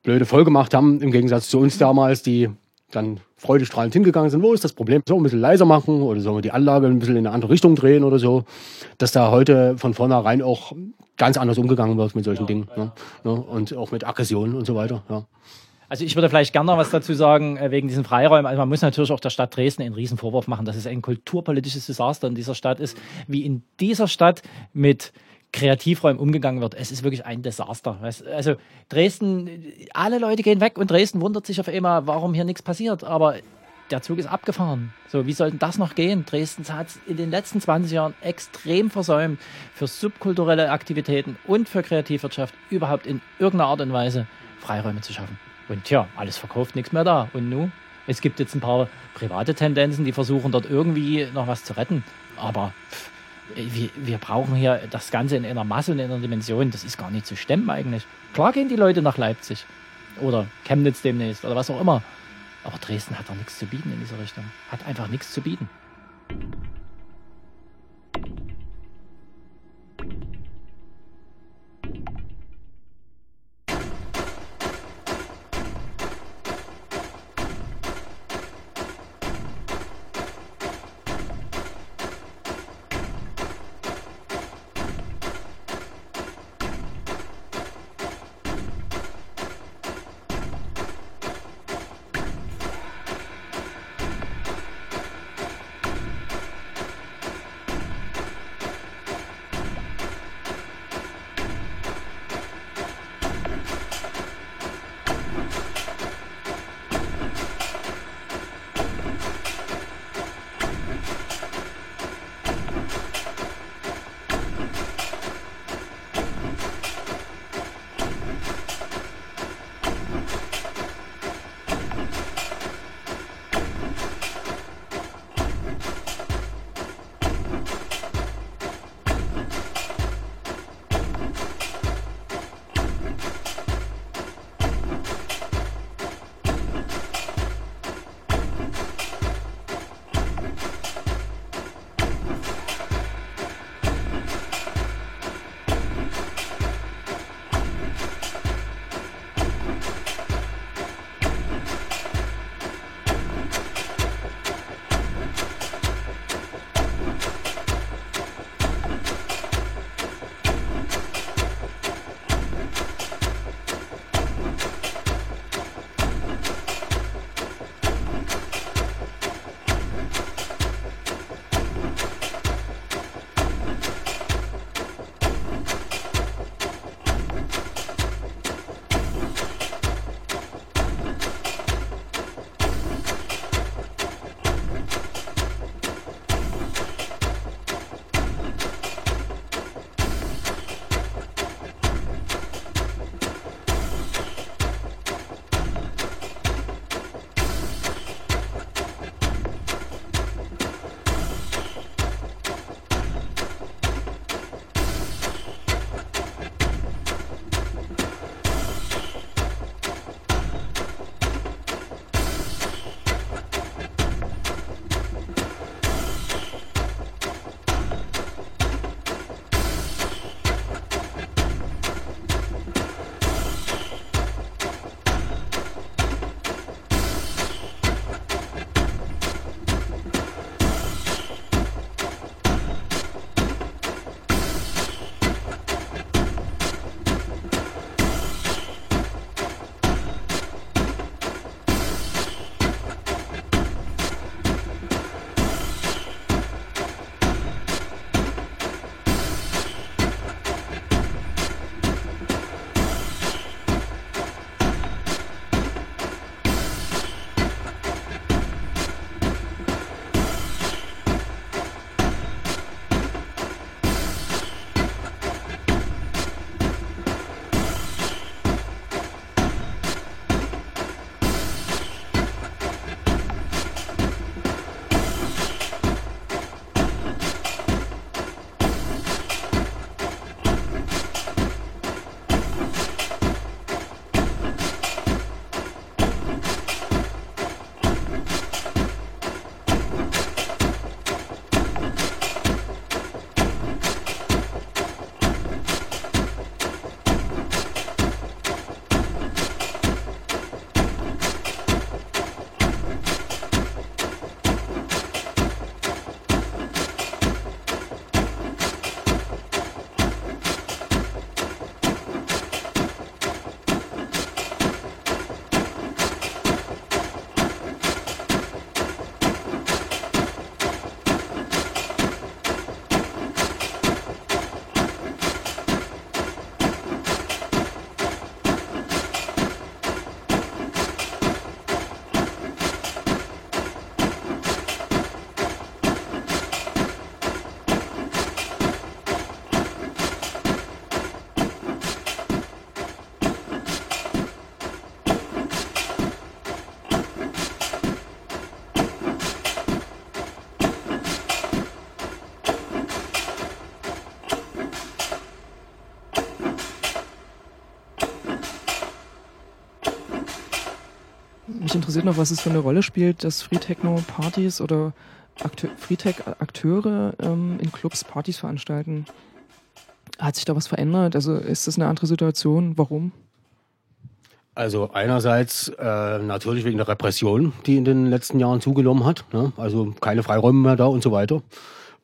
blöde voll gemacht haben, im Gegensatz zu uns damals, die dann freudestrahlend hingegangen sind, wo ist das Problem? So ein bisschen leiser machen oder sollen wir die Anlage ein bisschen in eine andere Richtung drehen oder so, dass da heute von vornherein auch ganz anders umgegangen wird mit solchen ja, Dingen ja. Ne? und auch mit Aggressionen und so weiter. Ja. Also ich würde vielleicht gerne noch was dazu sagen, äh, wegen diesen Freiräumen. Also man muss natürlich auch der Stadt Dresden einen riesen Vorwurf machen, dass es ein kulturpolitisches Desaster in dieser Stadt ist, wie in dieser Stadt mit Kreativräumen umgegangen wird. Es ist wirklich ein Desaster. Also Dresden, alle Leute gehen weg und Dresden wundert sich auf einmal, warum hier nichts passiert. Aber der Zug ist abgefahren. So, wie soll denn das noch gehen? Dresden hat es in den letzten 20 Jahren extrem versäumt, für subkulturelle Aktivitäten und für Kreativwirtschaft überhaupt in irgendeiner Art und Weise Freiräume zu schaffen. Und ja, alles verkauft, nichts mehr da. Und nun? Es gibt jetzt ein paar private Tendenzen, die versuchen dort irgendwie noch was zu retten. Aber pff, wir, wir brauchen hier das Ganze in einer Masse in einer Dimension. Das ist gar nicht zu stemmen eigentlich. Klar gehen die Leute nach Leipzig oder Chemnitz demnächst oder was auch immer. Aber Dresden hat doch nichts zu bieten in dieser Richtung. Hat einfach nichts zu bieten. Mich interessiert noch, was es für eine Rolle spielt, dass Free Techno Partys oder Akte Freetech-Akteure ähm, in Clubs Partys veranstalten. Hat sich da was verändert? Also ist das eine andere Situation? Warum? Also einerseits äh, natürlich wegen der Repression, die in den letzten Jahren zugenommen hat. Ne? Also keine Freiräume mehr da und so weiter.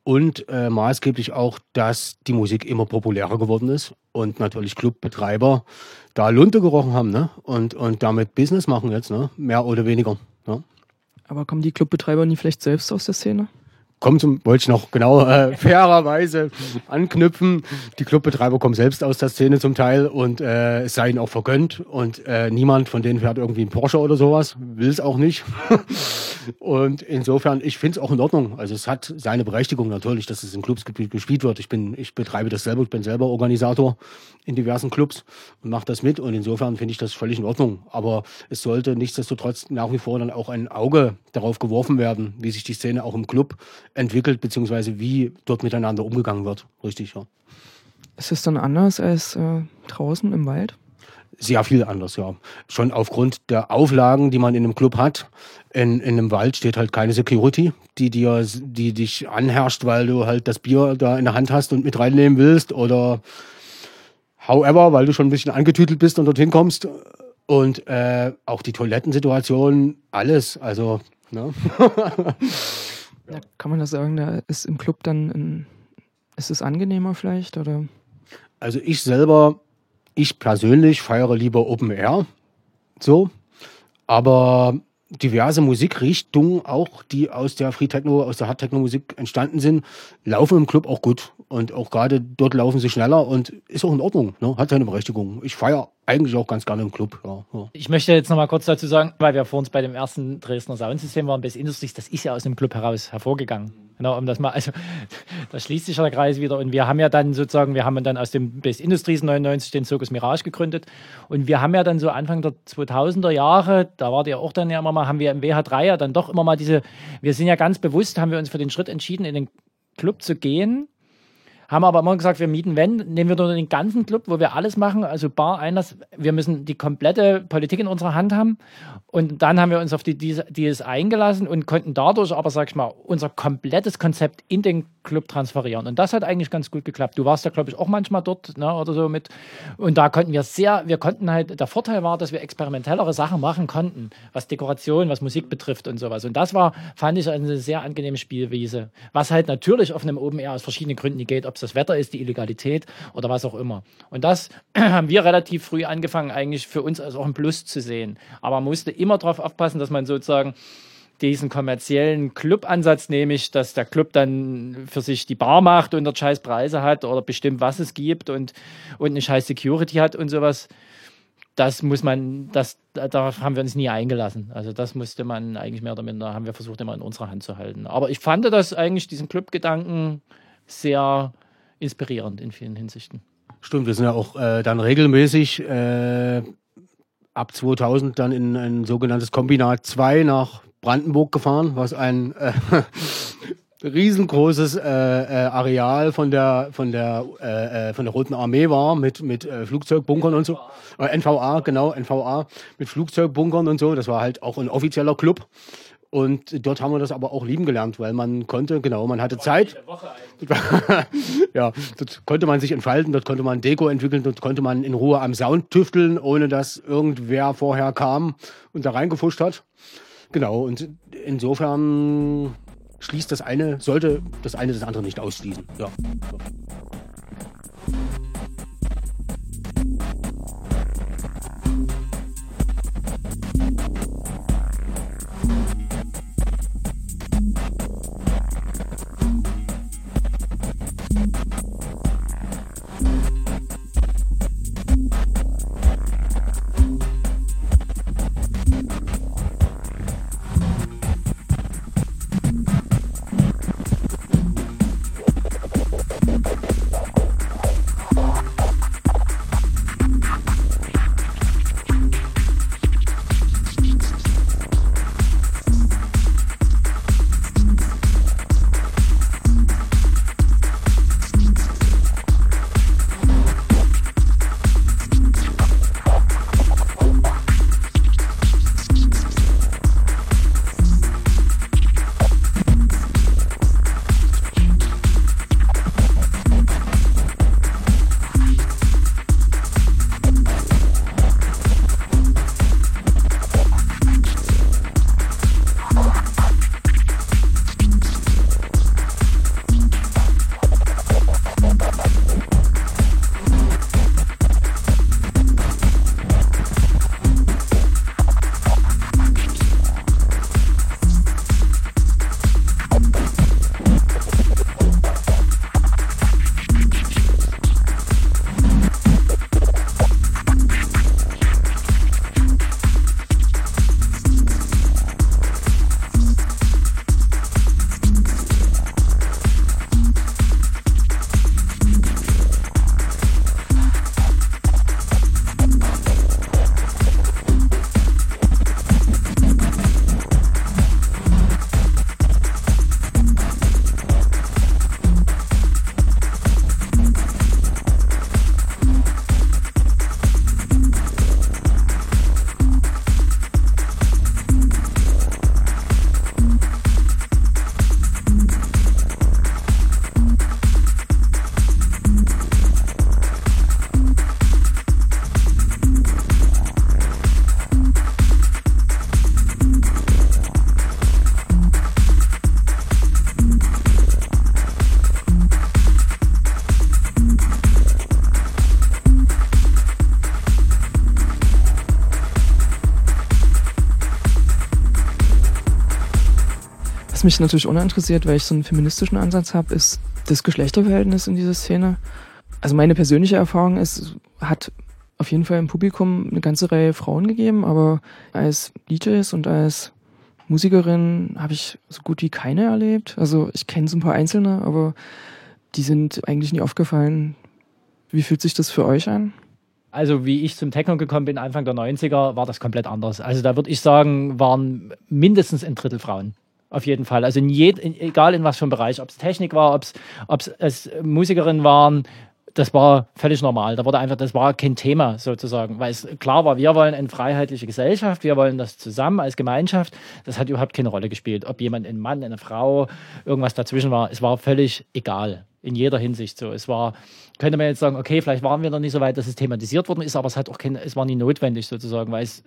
Und äh, maßgeblich auch, dass die Musik immer populärer geworden ist und natürlich Clubbetreiber da Lunte gerochen haben ne? und, und damit Business machen jetzt, ne? mehr oder weniger. Ne? Aber kommen die Clubbetreiber nie vielleicht selbst aus der Szene? Kommt zum, wollte ich noch genau äh, <laughs> fairerweise anknüpfen. Die Clubbetreiber kommen selbst aus der Szene zum Teil und äh, es sei ihnen auch vergönnt und äh, niemand von denen fährt irgendwie einen Porsche oder sowas, will es auch nicht. <laughs> und insofern, ich finde es auch in Ordnung. Also es hat seine Berechtigung natürlich, dass es in Clubs gespielt wird. Ich bin, ich betreibe das selber, ich bin selber Organisator in diversen Clubs und mache das mit und insofern finde ich das völlig in Ordnung. Aber es sollte nichtsdestotrotz nach wie vor dann auch ein Auge darauf geworfen werden, wie sich die Szene auch im Club entwickelt, beziehungsweise wie dort miteinander umgegangen wird. Richtig, ja. Ist es dann anders als äh, draußen im Wald? Sehr viel anders, ja. Schon aufgrund der Auflagen, die man in einem Club hat. In, in einem Wald steht halt keine Security, die dir, die dich anherrscht, weil du halt das Bier da in der Hand hast und mit reinnehmen willst oder however, weil du schon ein bisschen angetütelt bist und dorthin kommst. Und äh, auch die Toilettensituation, alles. Also, ne? <laughs> Ja, kann man das sagen, da ist im Club dann, ein, ist es angenehmer vielleicht? Oder? Also ich selber, ich persönlich feiere lieber Open Air. So. Aber diverse Musikrichtungen, auch die aus der Free Techno, aus der Hard Techno Musik entstanden sind, laufen im Club auch gut. Und auch gerade dort laufen sie schneller und ist auch in Ordnung, ne? hat seine Berechtigung. Ich feiere eigentlich auch ganz gerne im Club. Ja, ja. Ich möchte jetzt noch mal kurz dazu sagen, weil wir vor uns bei dem ersten Dresdner Soundsystem waren, Best Industries, das ist ja aus dem Club heraus hervorgegangen. Genau, um das mal, also <laughs> da schließt sich der Kreis wieder. Und wir haben ja dann sozusagen, wir haben dann aus dem Best Industries 99 den Circus Mirage gegründet. Und wir haben ja dann so Anfang der 2000er Jahre, da war der auch dann ja immer mal, haben wir im WH3 ja dann doch immer mal diese, wir sind ja ganz bewusst, haben wir uns für den Schritt entschieden, in den Club zu gehen haben aber immer gesagt, wir mieten, wenn, nehmen wir nur den ganzen Club, wo wir alles machen, also Bar, Einlass. Wir müssen die komplette Politik in unserer Hand haben. Und dann haben wir uns auf die, es eingelassen und konnten dadurch aber, sag ich mal, unser komplettes Konzept in den Club transferieren. Und das hat eigentlich ganz gut geklappt. Du warst ja, glaube ich, auch manchmal dort ne, oder so mit. Und da konnten wir sehr, wir konnten halt, der Vorteil war, dass wir experimentellere Sachen machen konnten, was Dekoration, was Musik betrifft und sowas. Und das war, fand ich, eine sehr angenehme Spielwiese. Was halt natürlich auf einem Open Air aus verschiedenen Gründen nicht geht, ob es das Wetter ist, die Illegalität oder was auch immer. Und das <clears throat> haben wir relativ früh angefangen, eigentlich für uns als auch ein Plus zu sehen. Aber man musste immer darauf aufpassen, dass man sozusagen diesen kommerziellen Club-Ansatz nehme ich, dass der Club dann für sich die Bar macht und dort scheiß Preise hat oder bestimmt, was es gibt und, und eine scheiß Security hat und sowas. Das muss man, das, darauf haben wir uns nie eingelassen. Also das musste man eigentlich mehr oder minder, haben wir versucht immer in unserer Hand zu halten. Aber ich fand das eigentlich, diesen Club-Gedanken sehr inspirierend in vielen Hinsichten. Stimmt, wir sind ja auch äh, dann regelmäßig äh, ab 2000 dann in ein sogenanntes Kombinat 2 nach Brandenburg gefahren, was ein äh, <laughs> riesengroßes äh, äh, Areal von der von der äh, von der Roten Armee war mit mit Flugzeugbunkern und so. NVA genau NVA mit Flugzeugbunkern und so. Das war halt auch ein offizieller Club und dort haben wir das aber auch lieben gelernt, weil man konnte, genau, man hatte Zeit. <laughs> ja, dort konnte man sich entfalten, dort konnte man Deko entwickeln, dort konnte man in Ruhe am Sound tüfteln, ohne dass irgendwer vorher kam und da reingefuscht hat. Genau, und insofern schließt das eine, sollte das eine das andere nicht ausschließen. Ja. Mich natürlich uninteressiert, weil ich so einen feministischen Ansatz habe, ist das Geschlechterverhältnis in dieser Szene. Also meine persönliche Erfahrung ist, hat auf jeden Fall im Publikum eine ganze Reihe Frauen gegeben, aber als DJs und als Musikerin habe ich so gut wie keine erlebt. Also ich kenne so ein paar Einzelne, aber die sind eigentlich nie aufgefallen. Wie fühlt sich das für euch an? Also wie ich zum Techno gekommen bin, Anfang der 90er, war das komplett anders. Also da würde ich sagen, waren mindestens ein Drittel Frauen. Auf jeden Fall. Also in jed, egal in was für einem Bereich, ob es Technik war, ob es Musikerinnen waren, das war völlig normal. Da wurde einfach, das war kein Thema sozusagen, weil es klar war, wir wollen eine freiheitliche Gesellschaft, wir wollen das zusammen als Gemeinschaft. Das hat überhaupt keine Rolle gespielt, ob jemand ein Mann, eine Frau, irgendwas dazwischen war. Es war völlig egal in jeder Hinsicht so. Es war, könnte man jetzt sagen, okay, vielleicht waren wir noch nicht so weit, dass es thematisiert worden ist, aber es hat auch kein, es war nie notwendig sozusagen, weil es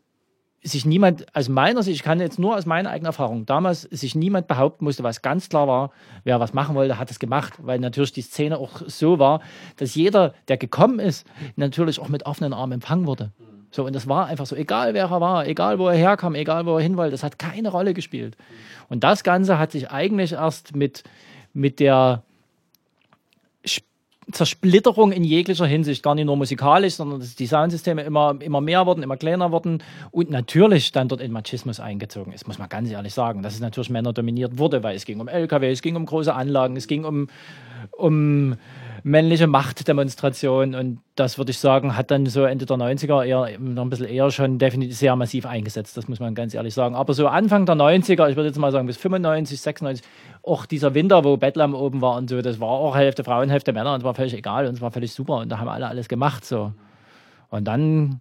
sich niemand, aus meiner Sicht, ich kann jetzt nur aus meiner eigenen Erfahrung, damals sich niemand behaupten musste, was ganz klar war, wer was machen wollte, hat es gemacht, weil natürlich die Szene auch so war, dass jeder, der gekommen ist, natürlich auch mit offenen Armen empfangen wurde. So, und das war einfach so, egal wer er war, egal wo er herkam, egal wo er hin wollte, das hat keine Rolle gespielt. Und das Ganze hat sich eigentlich erst mit, mit der Zersplitterung in jeglicher Hinsicht, gar nicht nur musikalisch, sondern dass die Soundsysteme immer, immer mehr wurden, immer kleiner wurden. Und natürlich dann dort in Machismus eingezogen ist, muss man ganz ehrlich sagen, dass es natürlich Männer dominiert wurde, weil es ging um LKW, es ging um große Anlagen, es ging um, um männliche Machtdemonstration und das würde ich sagen, hat dann so Ende der 90er eher noch ein bisschen eher schon definitiv sehr massiv eingesetzt, das muss man ganz ehrlich sagen. Aber so Anfang der 90er, ich würde jetzt mal sagen bis 95, 96, auch dieser Winter, wo Bedlam oben war und so, das war auch Hälfte Frauen, Hälfte Männer und es war völlig egal und es war völlig super und da haben alle alles gemacht so. Und dann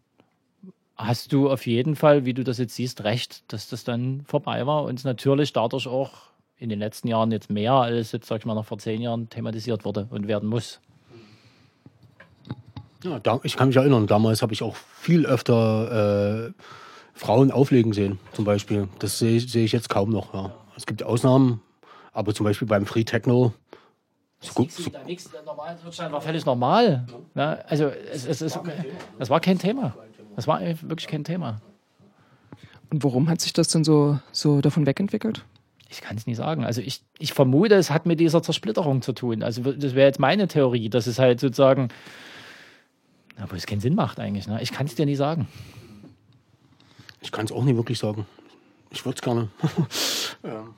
hast du auf jeden Fall, wie du das jetzt siehst, recht, dass das dann vorbei war und natürlich dadurch auch in den letzten Jahren jetzt mehr als jetzt, sag ich mal, noch vor zehn Jahren thematisiert wurde und werden muss. Ja, da, ich kann mich erinnern, damals habe ich auch viel öfter äh, Frauen auflegen sehen, zum Beispiel. Das sehe seh ich jetzt kaum noch. Ja. Es gibt Ausnahmen, aber zum Beispiel beim Free Techno. So gut, so da nichts, war völlig normal. Ja, also es, es, es, das war kein Thema. Das war wirklich kein Thema. Und warum hat sich das denn so, so davon wegentwickelt? Ich kann es nicht sagen. Also ich, ich vermute, es hat mit dieser Zersplitterung zu tun. Also das wäre jetzt meine Theorie, dass es halt sozusagen, aber es keinen Sinn macht eigentlich. Ne? Ich kann es dir nicht sagen. Ich kann es auch nicht wirklich sagen. Ich würde es gerne. ja. <laughs>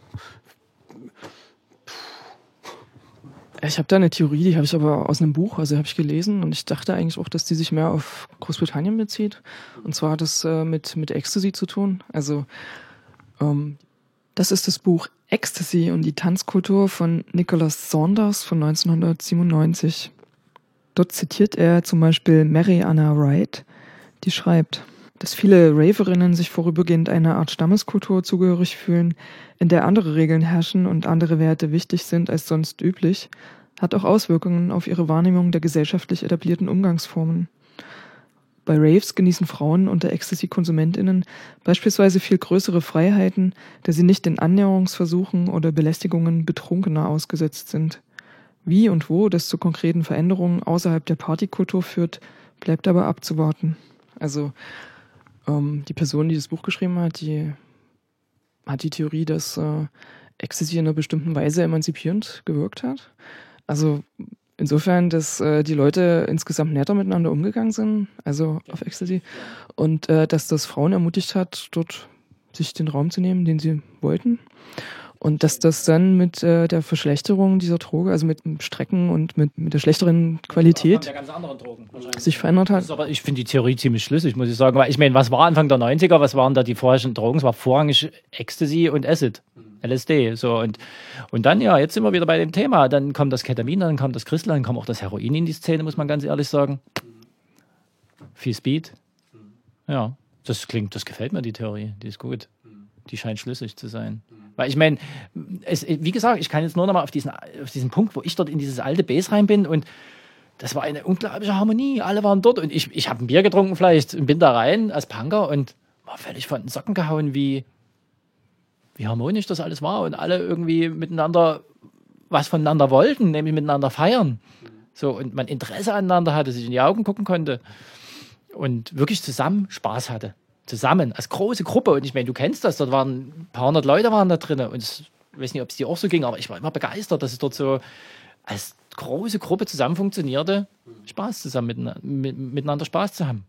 Ich habe da eine Theorie, die habe ich aber aus einem Buch, also habe ich gelesen und ich dachte eigentlich auch, dass die sich mehr auf Großbritannien bezieht. Und zwar hat das äh, mit, mit Ecstasy zu tun. Also ähm, das ist das Buch Ecstasy und die Tanzkultur von Nicholas Saunders von 1997. Dort zitiert er zum Beispiel Mary Anna Wright, die schreibt, dass viele Raverinnen sich vorübergehend einer Art Stammeskultur zugehörig fühlen, in der andere Regeln herrschen und andere Werte wichtig sind als sonst üblich, hat auch Auswirkungen auf ihre Wahrnehmung der gesellschaftlich etablierten Umgangsformen. Bei Raves genießen Frauen unter Ecstasy-KonsumentInnen beispielsweise viel größere Freiheiten, da sie nicht den Annäherungsversuchen oder Belästigungen Betrunkener ausgesetzt sind. Wie und wo das zu konkreten Veränderungen außerhalb der Partykultur führt, bleibt aber abzuwarten. Also ähm, die Person, die das Buch geschrieben hat, die hat die Theorie, dass äh, Ecstasy in einer bestimmten Weise emanzipierend gewirkt hat. Also insofern, dass äh, die Leute insgesamt netter miteinander umgegangen sind, also auf Ecstasy, und äh, dass das Frauen ermutigt hat, dort sich den Raum zu nehmen, den sie wollten. Und dass das dann mit äh, der Verschlechterung dieser Droge, also mit dem Strecken und mit, mit der schlechteren Qualität der Drogen, sich verändert hat. aber ich finde die Theorie ziemlich schlüssig, muss ich sagen. Weil ich meine, was war Anfang der 90er, was waren da die vorherrschenden Drogen? Es war vorrangig Ecstasy und Acid. LSD. So, und, und dann, ja, jetzt sind wir wieder bei dem Thema. Dann kommt das Ketamin, dann kommt das Crystal, dann kommt auch das Heroin in die Szene, muss man ganz ehrlich sagen. Viel Speed. Ja, das klingt, das gefällt mir, die Theorie. Die ist gut. Die scheint schlüssig zu sein. Weil ich meine, wie gesagt, ich kann jetzt nur noch mal auf diesen, auf diesen Punkt, wo ich dort in dieses alte Base rein bin und das war eine unglaubliche Harmonie. Alle waren dort und ich, ich habe ein Bier getrunken vielleicht und bin da rein als Punker und war völlig von den Socken gehauen, wie, wie harmonisch das alles war und alle irgendwie miteinander was voneinander wollten, nämlich miteinander feiern. So, und man Interesse aneinander hatte, sich in die Augen gucken konnte und wirklich zusammen Spaß hatte. Zusammen, als große Gruppe. Und ich meine, du kennst das, dort waren ein paar hundert Leute waren da drin und es weiß nicht, ob es dir auch so ging, aber ich war immer begeistert, dass es dort so als große Gruppe zusammen funktionierte, Spaß zusammen mit, miteinander Spaß zu haben.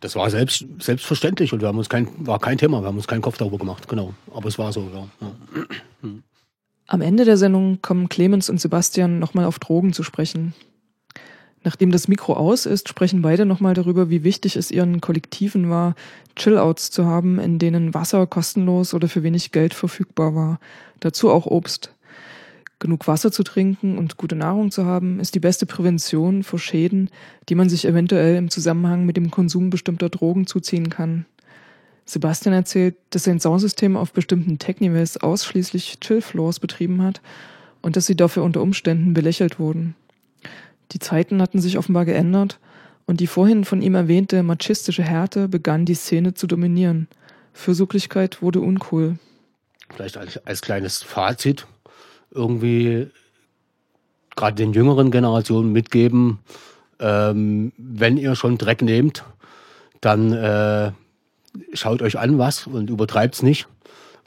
Das war selbst, selbstverständlich und wir haben uns kein, war kein Thema, wir haben uns keinen Kopf darüber gemacht, genau. Aber es war so, ja. Am Ende der Sendung kommen Clemens und Sebastian nochmal auf Drogen zu sprechen. Nachdem das Mikro aus ist, sprechen beide nochmal darüber, wie wichtig es ihren Kollektiven war, Chillouts zu haben, in denen Wasser kostenlos oder für wenig Geld verfügbar war. Dazu auch Obst. Genug Wasser zu trinken und gute Nahrung zu haben, ist die beste Prävention vor Schäden, die man sich eventuell im Zusammenhang mit dem Konsum bestimmter Drogen zuziehen kann. Sebastian erzählt, dass sein Soundsystem auf bestimmten Technivals ausschließlich Chill-Floors betrieben hat und dass sie dafür unter Umständen belächelt wurden. Die Zeiten hatten sich offenbar geändert und die vorhin von ihm erwähnte machistische Härte begann die Szene zu dominieren. Fürsorglichkeit wurde uncool. Vielleicht als, als kleines Fazit irgendwie gerade den jüngeren Generationen mitgeben, ähm, wenn ihr schon Dreck nehmt, dann äh, schaut euch an was und übertreibt es nicht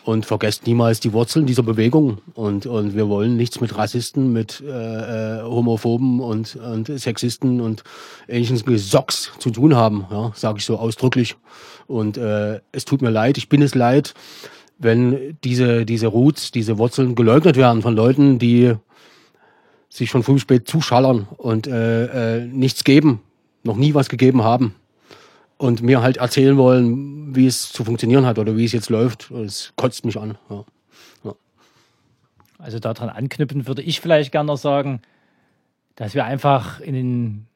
und vergesst niemals die Wurzeln dieser Bewegung. Und, und wir wollen nichts mit Rassisten, mit äh, äh Homophoben und, und Sexisten und ähnlichen Gesocks zu tun haben, ja, sage ich so ausdrücklich. Und äh, es tut mir leid, ich bin es leid, wenn diese, diese Roots, diese Wurzeln geleugnet werden von Leuten, die sich von früh spät zuschallern und äh, äh, nichts geben, noch nie was gegeben haben und mir halt erzählen wollen, wie es zu funktionieren hat oder wie es jetzt läuft. Es kotzt mich an. Ja. Ja. Also daran anknüpfen würde ich vielleicht gerne noch sagen, dass wir einfach in den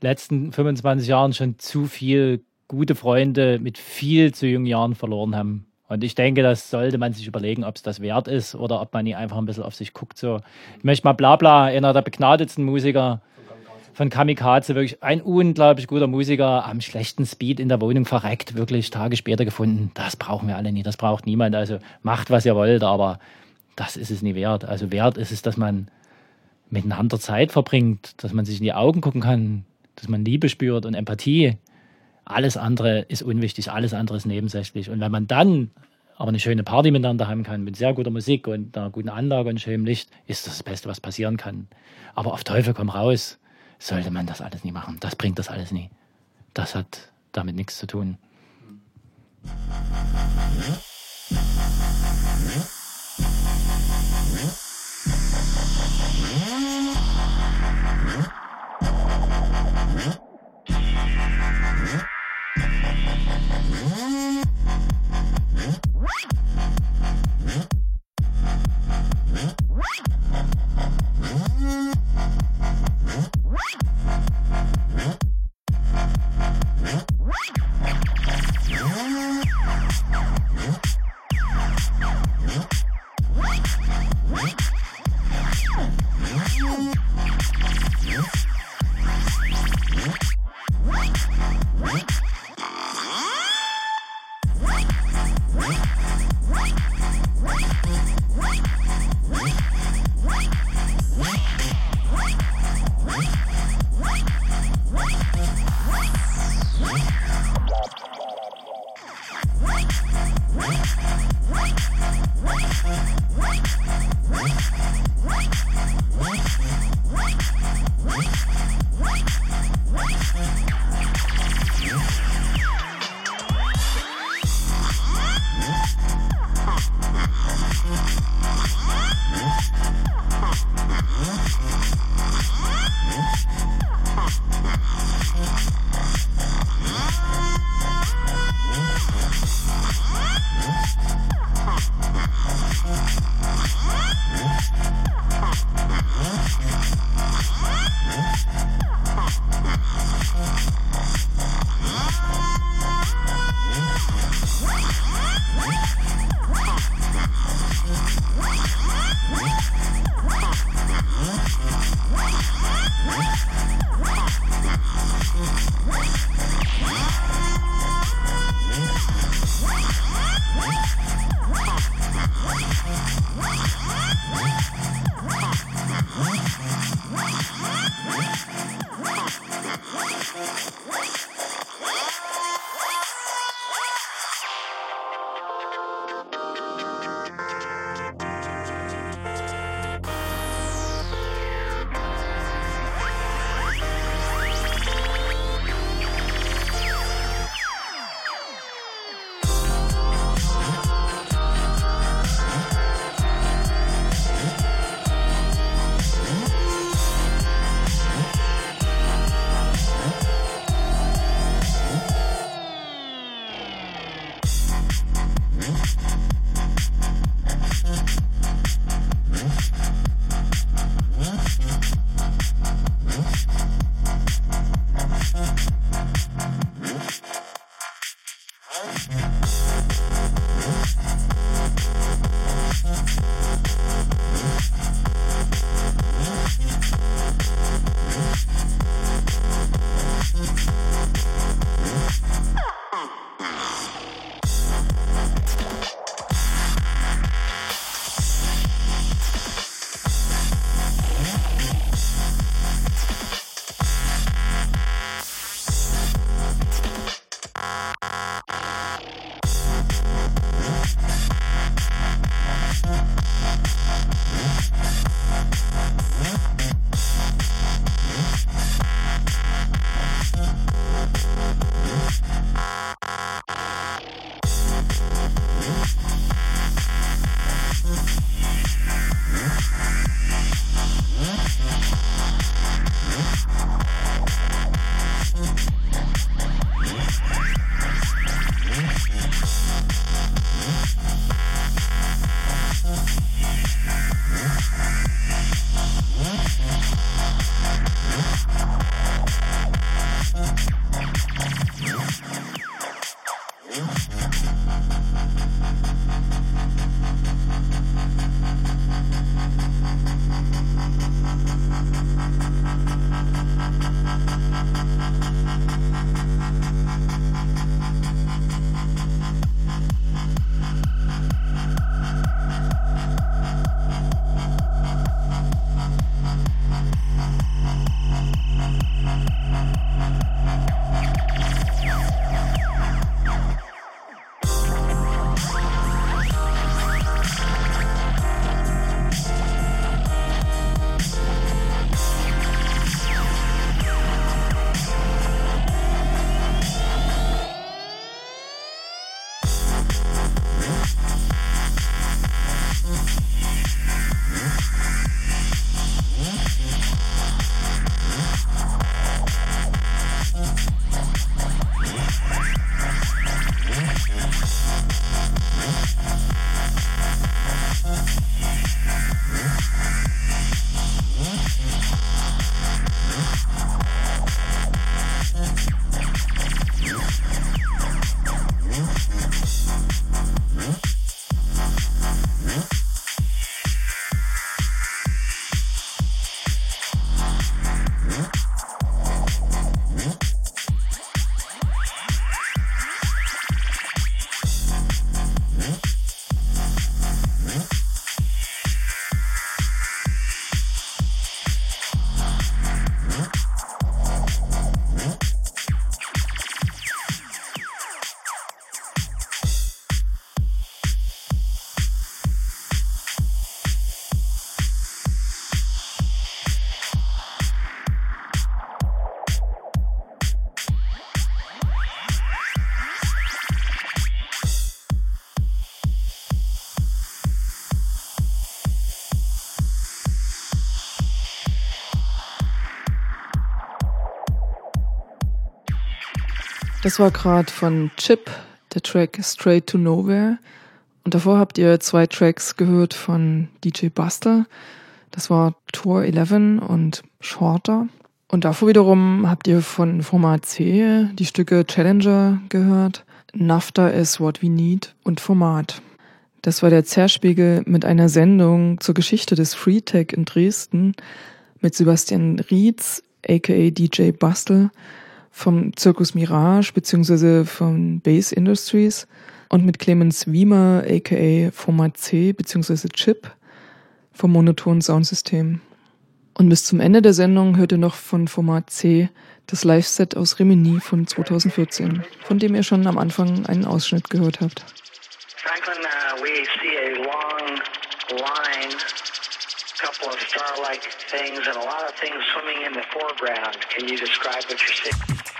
letzten 25 Jahren schon zu viel gute Freunde mit viel zu jungen Jahren verloren haben. Und ich denke, das sollte man sich überlegen, ob es das wert ist oder ob man nie einfach ein bisschen auf sich guckt. So, ich möchte mal Blabla, einer der begnadetsten Musiker, von Kamikaze, wirklich ein unglaublich guter Musiker, am schlechten Speed in der Wohnung verreckt, wirklich Tage später gefunden. Das brauchen wir alle nie, das braucht niemand. Also macht, was ihr wollt, aber das ist es nie wert. Also wert ist es, dass man miteinander Zeit verbringt, dass man sich in die Augen gucken kann, dass man Liebe spürt und Empathie. Alles andere ist unwichtig, alles andere ist nebensächlich. Und wenn man dann aber eine schöne Party miteinander haben kann, mit sehr guter Musik und einer guten Anlage und schönem Licht, ist das das Beste, was passieren kann. Aber auf Teufel komm raus sollte man das alles nie machen. Das bringt das alles nie. Das hat damit nichts zu tun. Yeah. Das war gerade von Chip, der Track Straight to Nowhere. Und davor habt ihr zwei Tracks gehört von DJ Buster. Das war Tour 11 und Shorter. Und davor wiederum habt ihr von Format C die Stücke Challenger gehört, NAFTA is what we need und Format. Das war der Zerspiegel mit einer Sendung zur Geschichte des Freetech in Dresden mit Sebastian Rietz, aka DJ Bastel, vom Zirkus Mirage bzw. von Base Industries und mit Clemens Wiemer, aka Format C bzw. Chip vom Monoton Soundsystem. Und bis zum Ende der Sendung hört ihr noch von Format C das Live-Set aus Rimini von 2014, von dem ihr schon am Anfang einen Ausschnitt gehört habt. Franklin, uh, we see a long line, couple of star-like things, and a lot of things swimming in the foreground. Can you describe what you're seeing?